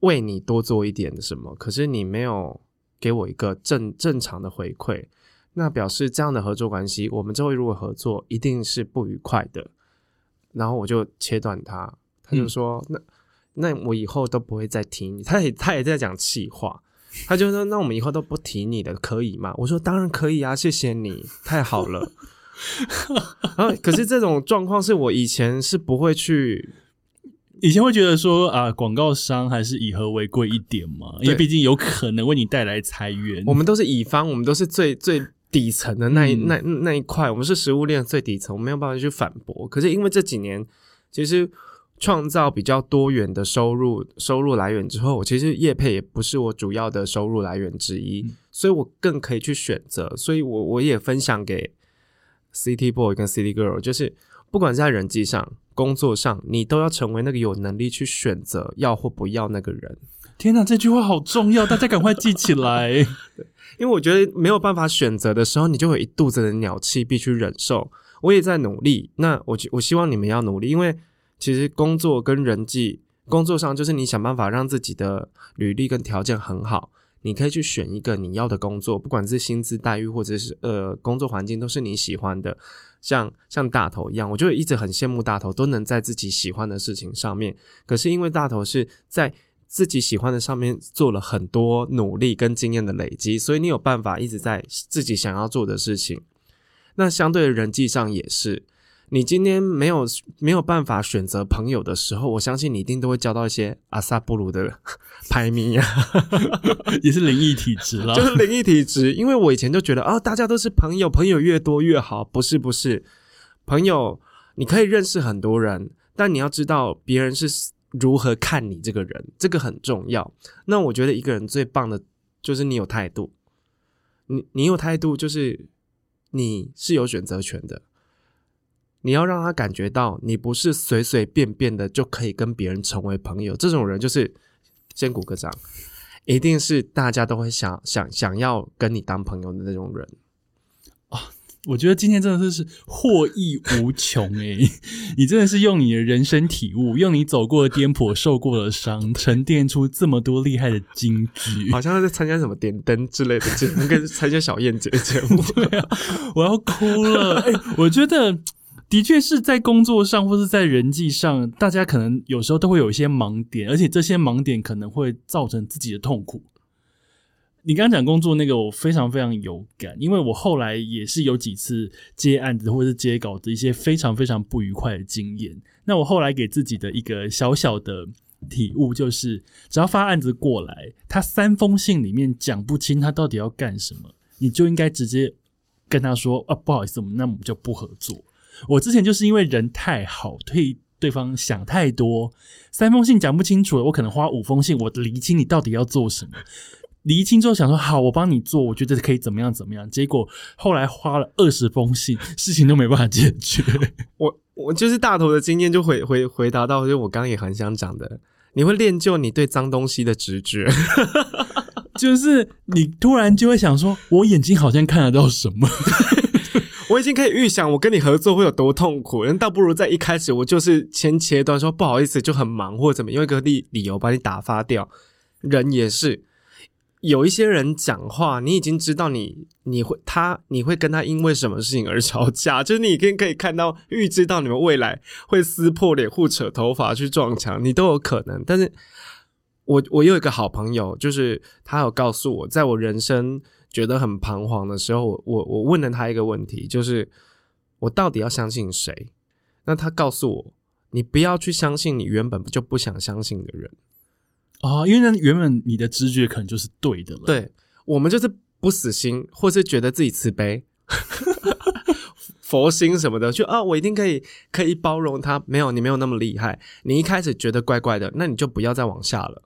为你多做一点什么，可是你没有给我一个正正常的回馈，那表示这样的合作关系，我们之后如果合作一定是不愉快的。然后我就切断他，他就说：“、那那我以后都不会再听你。”他也他也在讲气话。他就说：“那我们以后都不提你的，可以吗？”我说：“当然可以啊，谢谢你，太好了。”然后，可是这种状况是我以前是不会去，以前会觉得说啊，广告商还是以和为贵一点嘛，因为毕竟有可能为你带来裁员。我们都是乙方，我们都是最最底层的那一、嗯、那那一块，我们是食物链最底层，我没有办法去反驳。可是因为这几年，其实。创造比较多元的收入收入来源之后，我其实业配也不是我主要的收入来源之一，嗯、所以我更可以去选择。所以我我也分享给 City Boy 跟 City Girl，就是不管是在人际上、工作上，你都要成为那个有能力去选择要或不要那个人。天哪，这句话好重要，大家赶快记起来。因为我觉得没有办法选择的时候，你就会有一肚子的鸟气必须忍受。我也在努力，那我我希望你们要努力，因为。其实工作跟人际，工作上就是你想办法让自己的履历跟条件很好，你可以去选一个你要的工作，不管是薪资待遇或者是呃工作环境都是你喜欢的。像像大头一样，我就一直很羡慕大头都能在自己喜欢的事情上面。可是因为大头是在自己喜欢的上面做了很多努力跟经验的累积，所以你有办法一直在自己想要做的事情。那相对的人际上也是。你今天没有没有办法选择朋友的时候，我相信你一定都会交到一些阿萨布鲁的 排名啊，也是灵异体质啦，就是灵异体质。因为我以前就觉得啊、哦，大家都是朋友，朋友越多越好，不是不是，朋友你可以认识很多人，但你要知道别人是如何看你这个人，这个很重要。那我觉得一个人最棒的就是你有态度，你你有态度就是你是有选择权的。你要让他感觉到你不是随随便便的就可以跟别人成为朋友，这种人就是先鼓个掌，一定是大家都会想想想要跟你当朋友的那种人啊！我觉得今天真的是获益无穷诶，你真的是用你的人生体悟，用你走过的颠簸、受过的伤，沉淀出这么多厉害的金句，好像在参加什么点灯之类的节目，跟参加小燕姐的节目。对啊，我要哭了！哎，我觉得。的确是在工作上或是在人际上，大家可能有时候都会有一些盲点，而且这些盲点可能会造成自己的痛苦。你刚刚讲工作那个，我非常非常有感，因为我后来也是有几次接案子或是接稿子一些非常非常不愉快的经验。那我后来给自己的一个小小的体悟就是，只要发案子过来，他三封信里面讲不清他到底要干什么，你就应该直接跟他说啊，不好意思，我们那我们就不合作。我之前就是因为人太好，对对方想太多，三封信讲不清楚了，我可能花五封信，我厘清你到底要做什么，厘清之后想说好，我帮你做，我觉得可以怎么样怎么样，结果后来花了二十封信，事情都没办法解决。我我就是大头的经验，就回回回答到，就我刚刚也很想讲的，你会练就你对脏东西的直觉，就是你突然就会想说，我眼睛好像看得到什么。我已经可以预想我跟你合作会有多痛苦，人倒不如在一开始我就是先切断，说不好意思，就很忙或者怎么，用一个理理由把你打发掉。人也是，有一些人讲话，你已经知道你你会他你会跟他因为什么事情而吵架，就是你已经可以看到预知到你们未来会撕破脸、互扯头发、去撞墙，你都有可能。但是我我有一个好朋友，就是他有告诉我，在我人生觉得很彷徨的时候，我我我问了他一个问题，就是我到底要相信谁？那他告诉我，你不要去相信你原本就不想相信的人啊、哦，因为那原本你的直觉可能就是对的了。对，我们就是不死心，或是觉得自己慈悲。佛心什么的，就啊，我一定可以可以包容他。没有，你没有那么厉害。你一开始觉得怪怪的，那你就不要再往下了。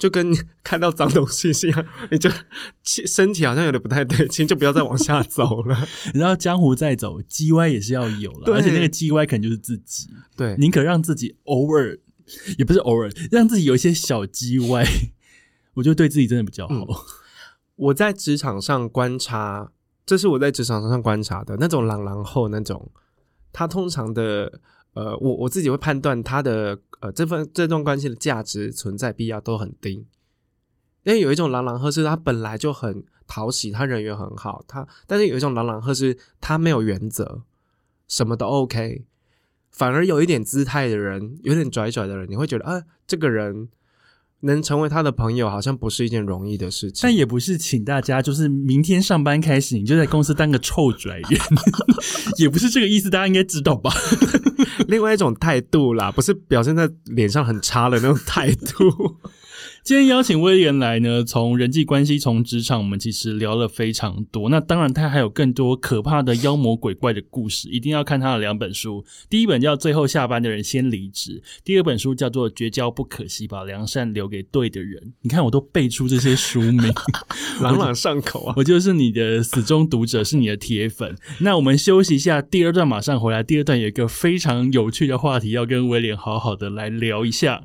就跟 看到脏东西一样，你就身体好像有点不太对劲，就不要再往下走了。然后江湖再走，机 Y 也是要有了，而且那个机 Y 可能就是自己。对，宁可让自己偶尔，也不是偶尔，让自己有一些小机 Y，，我觉得对自己真的比较好。嗯、我在职场上观察。这是我在职场上观察的那种朗朗后那种，他通常的呃，我我自己会判断他的呃这份这段关系的价值存在必要都很低，因为有一种狼狼赫是他本来就很讨喜，他人缘很好，他但是有一种狼狼赫是他没有原则，什么都 OK，反而有一点姿态的人，有点拽拽的人，你会觉得啊，这个人。能成为他的朋友，好像不是一件容易的事情。但也不是请大家就是明天上班开始，你就在公司当个臭拽人，也不是这个意思，大家应该知道吧？另外一种态度啦，不是表现在脸上很差的那种态度。今天邀请威廉来呢，从人际关系，从职场，我们其实聊了非常多。那当然，他还有更多可怕的妖魔鬼怪的故事，一定要看他的两本书。第一本叫《最后下班的人先离职》，第二本书叫做《绝交不可惜，把良善留给对的人》。你看，我都背出这些书名，朗朗上口啊！我就是你的死忠读者，是你的铁粉。那我们休息一下，第二段马上回来。第二段有一个非常有趣的话题，要跟威廉好好的来聊一下。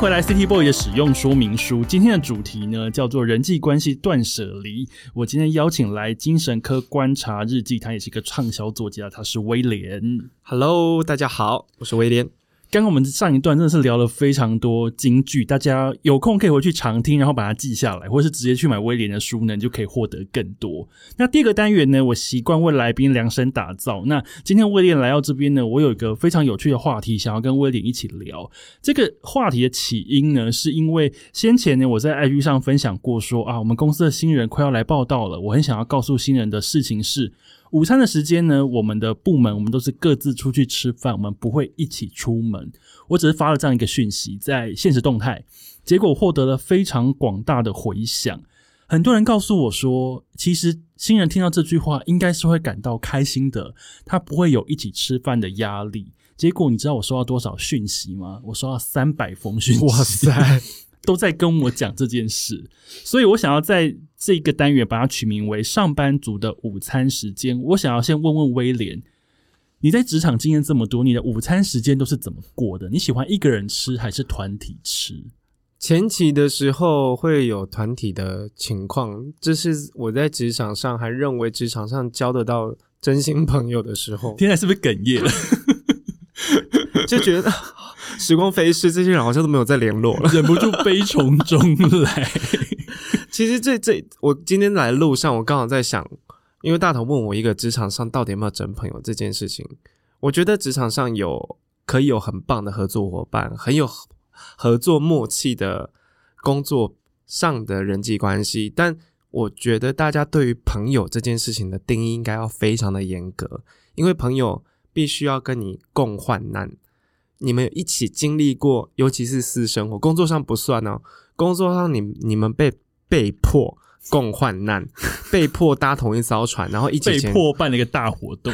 回来，City Boy 的使用说明书。今天的主题呢，叫做人际关系断舍离。我今天邀请来精神科观察日记，他也是一个畅销作家，他是威廉。Hello，大家好，我是威廉。刚刚我们上一段真的是聊了非常多金句，大家有空可以回去常听，然后把它记下来，或是直接去买威廉的书呢，你就可以获得更多。那第二个单元呢，我习惯为来宾量身打造。那今天威廉来到这边呢，我有一个非常有趣的话题，想要跟威廉一起聊。这个话题的起因呢，是因为先前呢，我在 IG 上分享过说啊，我们公司的新人快要来报到了，我很想要告诉新人的事情是。午餐的时间呢，我们的部门我们都是各自出去吃饭，我们不会一起出门。我只是发了这样一个讯息在现实动态，结果获得了非常广大的回响。很多人告诉我说，其实新人听到这句话应该是会感到开心的，他不会有一起吃饭的压力。结果你知道我收到多少讯息吗？我收到三百封讯息。哇塞！都在跟我讲这件事，所以我想要在这个单元把它取名为“上班族的午餐时间”。我想要先问问威廉，你在职场经验这么多，你的午餐时间都是怎么过的？你喜欢一个人吃还是团体吃？前期的时候会有团体的情况，这是我在职场上还认为职场上交得到真心朋友的时候。天在，是不是哽咽了？就觉得。时光飞逝，这些人好像都没有再联络了，忍不住悲从中来。其实这这，我今天来路上，我刚好在想，因为大头问我一个职场上到底有没有真朋友这件事情，我觉得职场上有可以有很棒的合作伙伴，很有合作默契的工作上的人际关系，但我觉得大家对于朋友这件事情的定义应该要非常的严格，因为朋友必须要跟你共患难。你们一起经历过，尤其是私生活，工作上不算哦。工作上你，你你们被被迫共患难，被迫搭同一艘船，然后一起被迫办了一个大活动，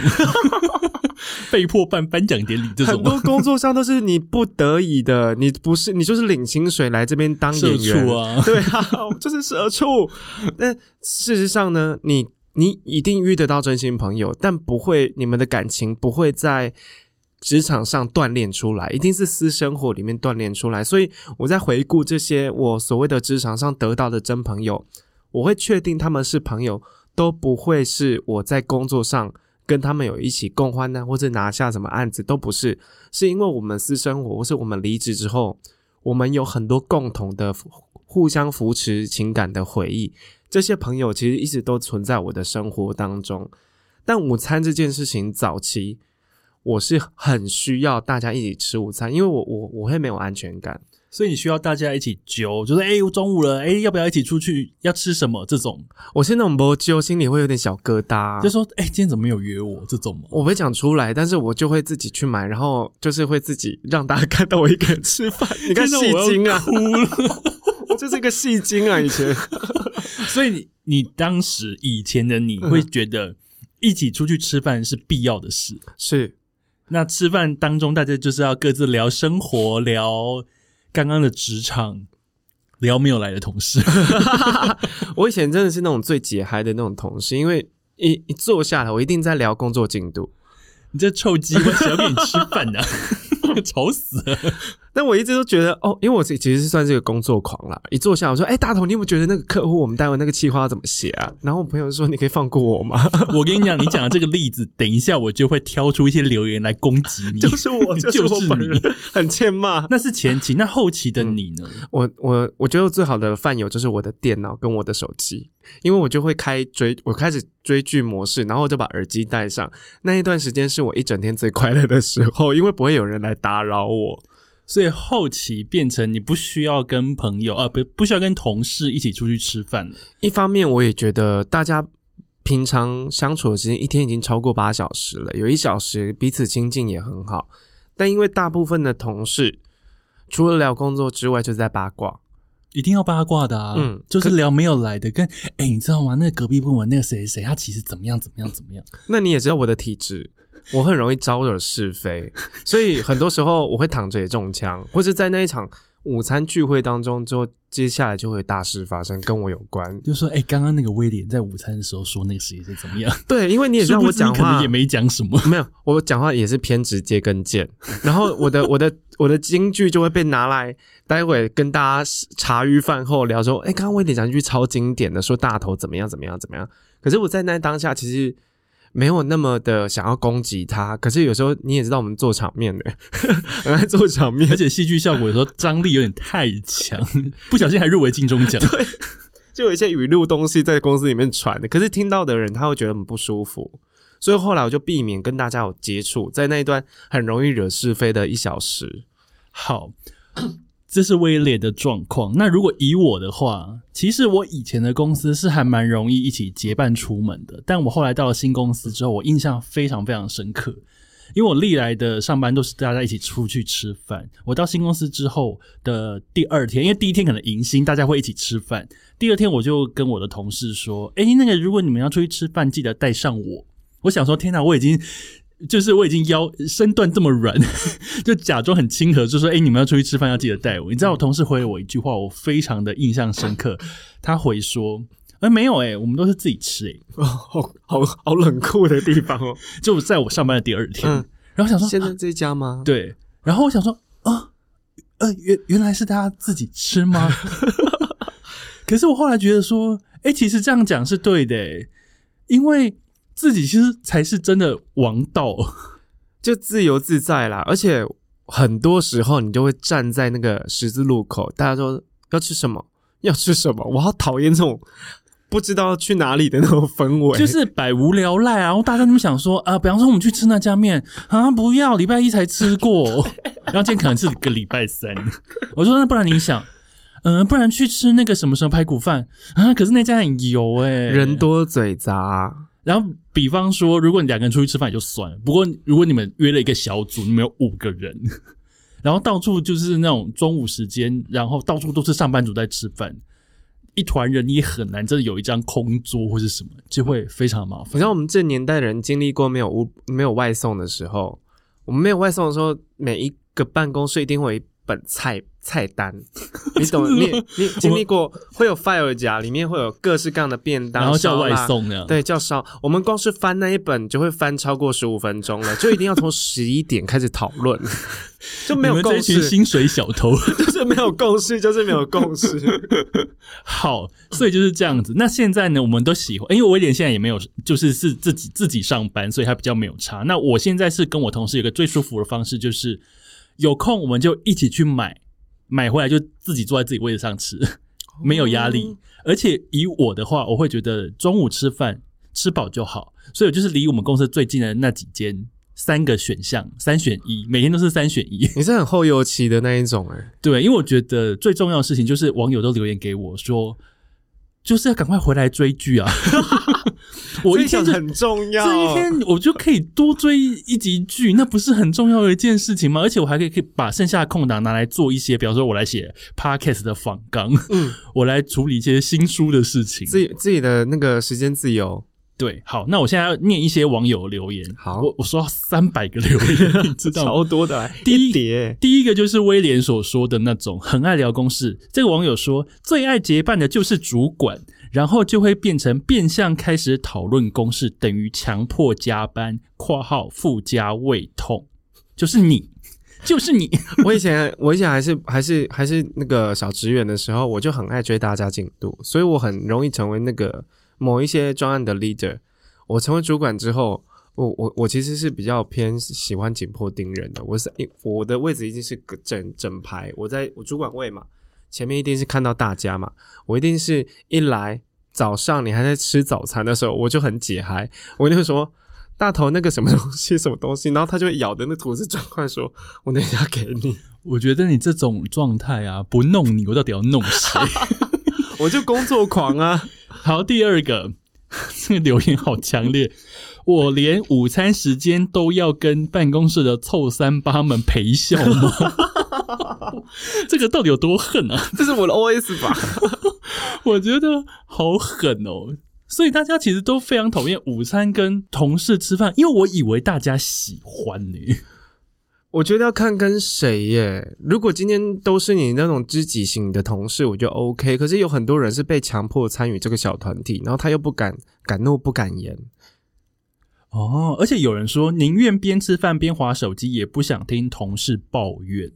被迫办颁奖典礼，这种很多工作上都是你不得已的，你不是你就是领薪水来这边当演员啊，对啊，就是社畜。但事实上呢，你你一定遇得到真心朋友，但不会，你们的感情不会在。职场上锻炼出来，一定是私生活里面锻炼出来。所以我在回顾这些我所谓的职场上得到的真朋友，我会确定他们是朋友，都不会是我在工作上跟他们有一起共患难，或者拿下什么案子，都不是，是因为我们私生活，或是我们离职之后，我们有很多共同的互相扶持情感的回忆。这些朋友其实一直都存在我的生活当中。但午餐这件事情，早期我是很需要大家一起吃午餐，因为我我我会没有安全感。所以你需要大家一起揪，就是哎，中午了，哎，要不要一起出去？要吃什么？这种，我现在我不揪，心里会有点小疙瘩，就说哎，今天怎么没有约我？这种我不会讲出来，但是我就会自己去买，然后就是会自己让大家 看到我一个人吃饭。你看戏精啊，哭了，我就是一个戏精啊，以前。所以你你当时以前的你会觉得一起出去吃饭是必要的事，是？那吃饭当中大家就是要各自聊生活，聊。刚刚的职场聊没有来的同事，我以前真的是那种最解嗨的那种同事，因为一一坐下来，我一定在聊工作进度。你这臭鸡，我谁要跟你吃饭呢、啊？愁死了。但我一直都觉得哦，因为我其实是算是个工作狂啦。一坐下，我说：“哎、欸，大头，你有没有觉得那个客户我们待会那个企划要怎么写啊？”然后我朋友说：“你可以放过我吗？” 我跟你讲，你讲的这个例子，等一下我就会挑出一些留言来攻击你。就是我，就是我很欠骂。那是前期，那后期的你呢？嗯、我我我觉得我最好的饭友就是我的电脑跟我的手机，因为我就会开追，我开始追剧模式，然后我就把耳机戴上。那一段时间是我一整天最快乐的时候，因为不会有人来打扰我。所以后期变成你不需要跟朋友啊，不不需要跟同事一起出去吃饭了。一方面，我也觉得大家平常相处的时间一天已经超过八小时了，有一小时彼此亲近也很好。但因为大部分的同事除了聊工作之外，就是在八卦，一定要八卦的啊。嗯，就是聊没有来的，跟哎，你知道吗？那个隔壁部门那个谁谁，他其实怎么样怎么样怎么样？那你也知道我的体质。我很容易招惹是非，所以很多时候我会躺着也中枪，或者在那一场午餐聚会当中，之后接下来就会大事发生，跟我有关。就说，哎、欸，刚刚那个威廉在午餐的时候说那个事情是怎么样？对，因为你也知道我讲话也没讲什么，没有，我讲话也是偏直接跟贱，然后我的我的我的金句就会被拿来，待会跟大家茶余饭后聊说，哎、欸，刚刚威廉讲一句超经典的，说大头怎么样怎么样怎么样，可是我在那当下其实。没有那么的想要攻击他，可是有时候你也知道我们做场面的，很爱做场面，而且戏剧效果有时候张力有点太强，不小心还入围金钟奖。对，就有一些语录东西在公司里面传的，可是听到的人他会觉得很不舒服，所以后来我就避免跟大家有接触，在那一段很容易惹是非的一小时。好。这是威廉的状况。那如果以我的话，其实我以前的公司是还蛮容易一起结伴出门的。但我后来到了新公司之后，我印象非常非常深刻，因为我历来的上班都是大家一起出去吃饭。我到新公司之后的第二天，因为第一天可能迎新，大家会一起吃饭。第二天我就跟我的同事说：“哎，那个如果你们要出去吃饭，记得带上我。”我想说：“天哪，我已经。”就是我已经腰身段这么软，就假装很亲和，就说：“哎、欸，你们要出去吃饭，要记得带我。”你知道我同事回了我一句话，我非常的印象深刻。他回说：“哎、欸，没有哎、欸，我们都是自己吃哎、欸。哦”好好好冷酷的地方哦。就在我上班的第二天，嗯、然后想说现在这家吗？对。然后我想说啊，呃，原原来是大家自己吃吗？可是我后来觉得说，哎、欸，其实这样讲是对的、欸，因为。自己其实才是真的王道，就自由自在啦。而且很多时候你就会站在那个十字路口，大家说要吃什么，要吃什么。我好讨厌这种不知道去哪里的那种氛围，就是百无聊赖啊。然后大家都想说啊，比方说我们去吃那家面啊，不要，礼拜一才吃过，然后今天可能是个礼拜三。我说那不然你想，嗯、呃，不然去吃那个什么什么排骨饭啊？可是那家很油诶、欸，人多嘴杂。然后，比方说，如果你两个人出去吃饭也就算了。不过，如果你们约了一个小组，你们有五个人，然后到处就是那种中午时间，然后到处都是上班族在吃饭，一团人你也很难真的有一张空桌或是什么，就会非常麻烦。你看我们这年代的人经历过没有无没有外送的时候，我们没有外送的时候，每一个办公室一定会本菜菜单，你懂？你你经历过会有 file 夹，里面会有各式各样的便当，然后叫外送的，对，叫烧。我们光是翻那一本就会翻超过十五分钟了，就一定要从十一点开始讨论，就没有共识。薪水小偷 就是没有共识，就是没有共识。好，所以就是这样子。那现在呢，我们都喜欢，因为威廉现在也没有，就是是自己自己上班，所以他比较没有差。那我现在是跟我同事有个最舒服的方式，就是。有空我们就一起去买，买回来就自己坐在自己位置上吃，没有压力。而且以我的话，我会觉得中午吃饭吃饱就好，所以我就是离我们公司最近的那几间，三个选项，三选一，每天都是三选一。你是很后油期的那一种哎、欸？对，因为我觉得最重要的事情就是网友都留言给我说，就是要赶快回来追剧啊。我一天很重要，这一天我就可以多追一集剧，那不是很重要的一件事情吗？而且我还可以可以把剩下的空档拿来做一些，比方说我来写 podcast 的访纲，嗯，我来处理一些新书的事情，自己自己的那个时间自由。对，好，那我现在要念一些网友留言。好，我我说三百个留言，你知道吗？超多的。第一叠，第一个就是威廉所说的那种很爱聊公事。这个网友说，最爱结伴的就是主管。然后就会变成变相开始讨论公式，等于强迫加班（括号附加胃痛），就是你，就是你。我以前我以前还是还是还是那个小职员的时候，我就很爱追大家进度，所以我很容易成为那个某一些专案的 leader。我成为主管之后，我我我其实是比较偏喜欢紧迫盯人的。我是我的位置一定是整整排，我在我主管位嘛。前面一定是看到大家嘛，我一定是一来早上你还在吃早餐的时候，我就很解嗨，我就说大头那个什么东西什么东西，然后他就会咬的那吐司转换说，我等一下给你。我觉得你这种状态啊，不弄你，我到底要弄谁？我就工作狂啊。好，第二个这个留言好强烈，我连午餐时间都要跟办公室的臭三八们陪笑吗？这个到底有多恨啊？这是我的 OS 吧？我觉得好狠哦！所以大家其实都非常讨厌午餐跟同事吃饭，因为我以为大家喜欢呢。我觉得要看跟谁耶。如果今天都是你那种知己型的同事，我就 OK。可是有很多人是被强迫参与这个小团体，然后他又不敢敢怒不敢言。哦，而且有人说宁愿边吃饭边滑手机，也不想听同事抱怨。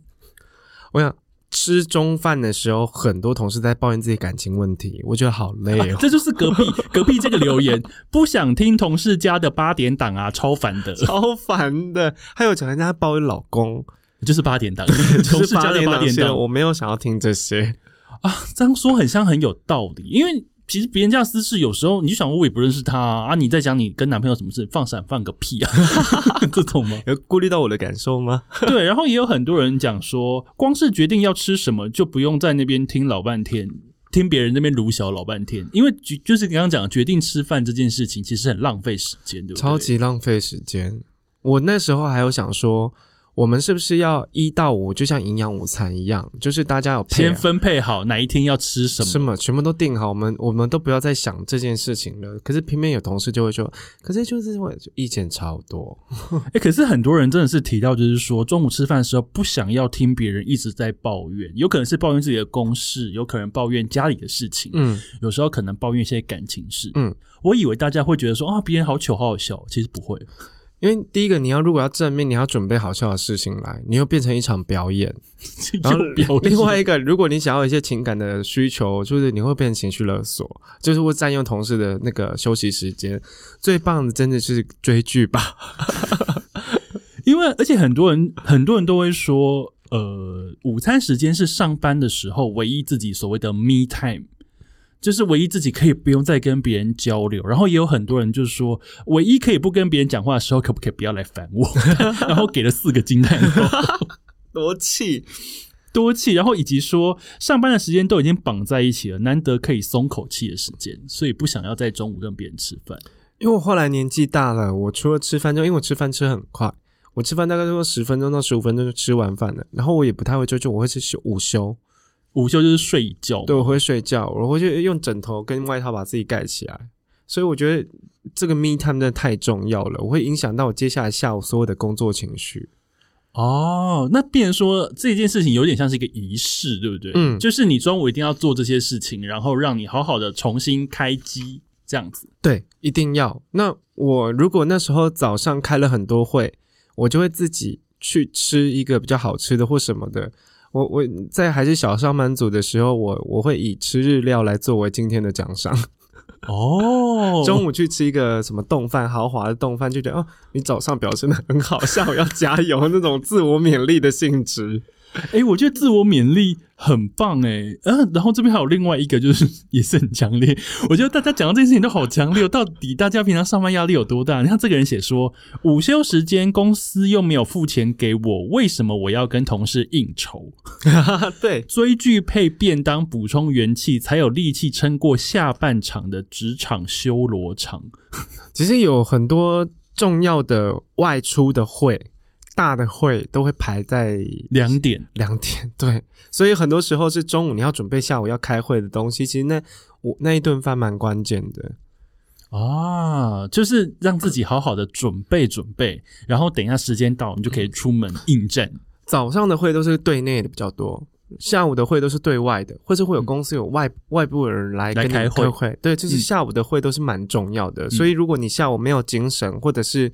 我想吃中饭的时候，很多同事在抱怨自己感情问题，我觉得好累哦。啊、这就是隔壁隔壁这个留言，不想听同事家的八点档啊，超烦的，超烦的。还有讲人家抱怨老公，就是八点档，同事家的八点档，我没有想要听这些啊。这样说很像很有道理，因为。其实别人家私事，有时候你就想，我也不认识他啊，啊你在讲你跟男朋友什么事，放闪放个屁啊，这种吗？有顾虑到我的感受吗？对，然后也有很多人讲说，光是决定要吃什么，就不用在那边听老半天，听别人那边卢小老半天，因为就是刚刚讲决定吃饭这件事情，其实很浪费时间，对不对？超级浪费时间。我那时候还有想说。我们是不是要一到五就像营养午餐一样，就是大家有先分配好哪一天要吃什么，什么全部都定好，我们我们都不要再想这件事情了。可是偏偏有同事就会说，可是就是我意见超多。哎、欸，可是很多人真的是提到，就是说中午吃饭的时候不想要听别人一直在抱怨，有可能是抱怨自己的公事，有可能抱怨家里的事情，嗯，有时候可能抱怨一些感情事，嗯，我以为大家会觉得说啊，别人好糗好好笑，其实不会。因为第一个，你要如果要正面，你要准备好笑的事情来，你又变成一场表演。然后另外一个，如果你想要一些情感的需求，就是你会变成情绪勒索，就是会占用同事的那个休息时间。最棒的真的是追剧吧，因为而且很多人很多人都会说，呃，午餐时间是上班的时候唯一自己所谓的 me time。就是唯一自己可以不用再跟别人交流，然后也有很多人就是说，唯一可以不跟别人讲话的时候，可不可以不要来烦我？然后给了四个惊叹号，多气多气，然后以及说上班的时间都已经绑在一起了，难得可以松口气的时间，所以不想要在中午跟别人吃饭。因为我后来年纪大了，我除了吃饭就因为我吃饭吃很快，我吃饭大概都十分钟到十五分钟就吃完饭了，然后我也不太会就就我会吃休午休。午休就是睡觉，对，我会睡觉，我会去用枕头跟外套把自己盖起来，所以我觉得这个 me time 真的太重要了，我会影响到我接下来下午所有的工作情绪。哦，那变成说这件事情有点像是一个仪式，对不对？嗯，就是你中午一定要做这些事情，然后让你好好的重新开机，这样子。对，一定要。那我如果那时候早上开了很多会，我就会自己去吃一个比较好吃的或什么的。我我在还是小上班族的时候，我我会以吃日料来作为今天的奖赏。哦，中午去吃一个什么冻饭，豪华的冻饭，就觉得哦，你早上表现的很好，下午要加油，那种自我勉励的性质。哎、欸，我觉得自我勉励很棒哎，嗯、啊，然后这边还有另外一个，就是 也是很强烈。我觉得大家讲到这件事情都好强烈，到底大家平常上班压力有多大？你看这个人写说，午休时间公司又没有付钱给我，为什么我要跟同事应酬？对，追剧配便当补充元气，才有力气撑过下半场的职场修罗场。其实有很多重要的外出的会。大的会都会排在两点，两点对，所以很多时候是中午你要准备下午要开会的东西，其实那我那一顿饭蛮关键的。啊，就是让自己好好的准备准备，然后等一下时间到，你就可以出门应战。早上的会都是对内的比较多，下午的会都是对外的，或是会有公司有外、嗯、外部的人来跟你开会，开会。对，就是下午的会都是蛮重要的，嗯、所以如果你下午没有精神，或者是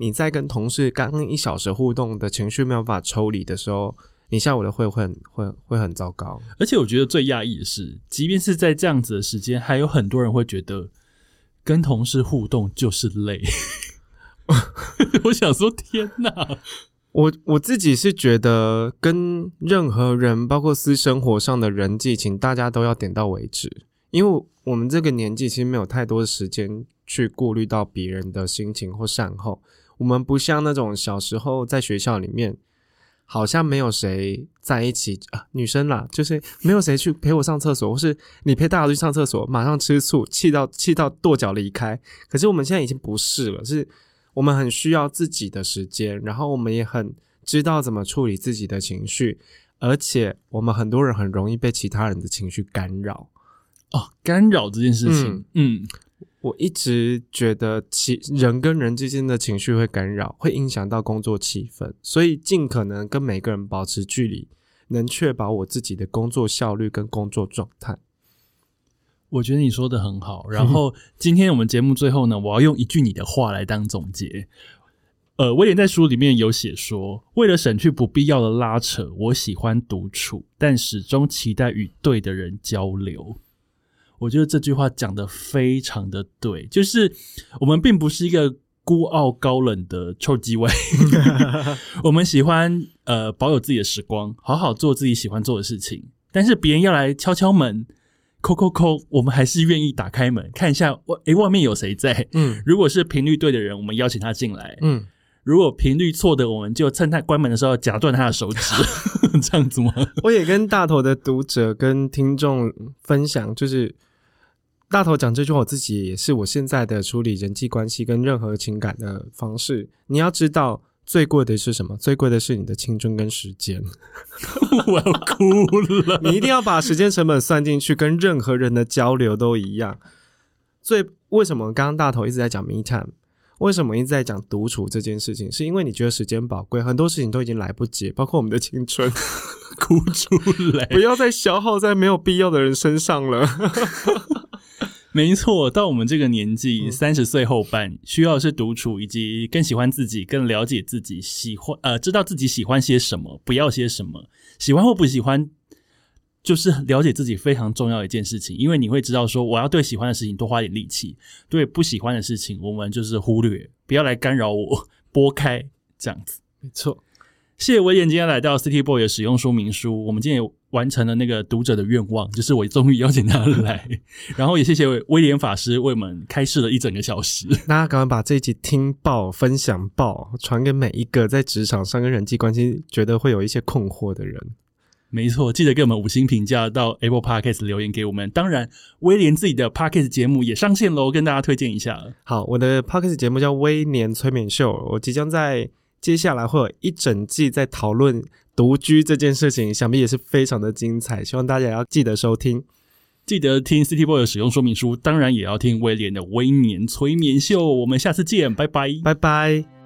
你在跟同事刚刚一小时互动的情绪没有办法抽离的时候，你下午的会会很会会很糟糕。而且我觉得最讶异的是，即便是在这样子的时间，还有很多人会觉得跟同事互动就是累。我想说，天哪！我我自己是觉得跟任何人，包括私生活上的人际，请大家都要点到为止，因为我们这个年纪其实没有太多的时间去顾虑到别人的心情或善后。我们不像那种小时候在学校里面，好像没有谁在一起啊，女生啦，就是没有谁去陪我上厕所，或是你陪大家去上厕所，马上吃醋，气到气到跺脚离开。可是我们现在已经不是了，是我们很需要自己的时间，然后我们也很知道怎么处理自己的情绪，而且我们很多人很容易被其他人的情绪干扰。哦，干扰这件事情，嗯。嗯我一直觉得，其人跟人之间的情绪会干扰，会影响到工作气氛，所以尽可能跟每个人保持距离，能确保我自己的工作效率跟工作状态。我觉得你说的很好。然后今天我们节目最后呢，我要用一句你的话来当总结。呃，威廉在书里面有写说，为了省去不必要的拉扯，我喜欢独处，但始终期待与对的人交流。我觉得这句话讲的非常的对，就是我们并不是一个孤傲高冷的臭鸡尾，我们喜欢呃保有自己的时光，好好做自己喜欢做的事情。但是别人要来敲敲门，扣扣扣，我们还是愿意打开门看一下，外诶外面有谁在？嗯，如果是频率对的人，我们邀请他进来。嗯，如果频率错的，我们就趁他关门的时候夹断他的手指，这样子吗？我也跟大头的读者跟听众分享，就是。大头讲这句话，我自己也是我现在的处理人际关系跟任何情感的方式。你要知道，最贵的是什么？最贵的是你的青春跟时间。我要哭了！你一定要把时间成本算进去，跟任何人的交流都一样。所以，为什么刚刚大头一直在讲 me time？为什么一直在讲独处这件事情？是因为你觉得时间宝贵，很多事情都已经来不及，包括我们的青春，哭出来！不要再消耗在没有必要的人身上了。没错，到我们这个年纪，三十岁后半，需要的是独处，以及更喜欢自己，更了解自己，喜欢呃，知道自己喜欢些什么，不要些什么，喜欢或不喜欢，就是了解自己非常重要的一件事情。因为你会知道说，我要对喜欢的事情多花点力气，对不喜欢的事情，我们就是忽略，不要来干扰我，拨开这样子。没错。谢谢威廉今天来到 City Boy 的使用说明书，我们今天也完成了那个读者的愿望，就是我终于邀请他来，然后也谢谢威廉法师为我们开示了一整个小时。大家赶快把这一集听爆、分享爆，传给每一个在职场上跟人际关系觉得会有一些困惑的人。没错，记得给我们五星评价，到 Apple Podcast 留言给我们。当然，威廉自己的 Podcast 节目也上线喽，跟大家推荐一下。好，我的 Podcast 节目叫威廉催眠秀，我即将在。接下来会有一整季在讨论独居这件事情，想必也是非常的精彩，希望大家也要记得收听，记得听 City Boy 的使用说明书，当然也要听威廉的威廉催眠秀。我们下次见，拜拜，拜拜。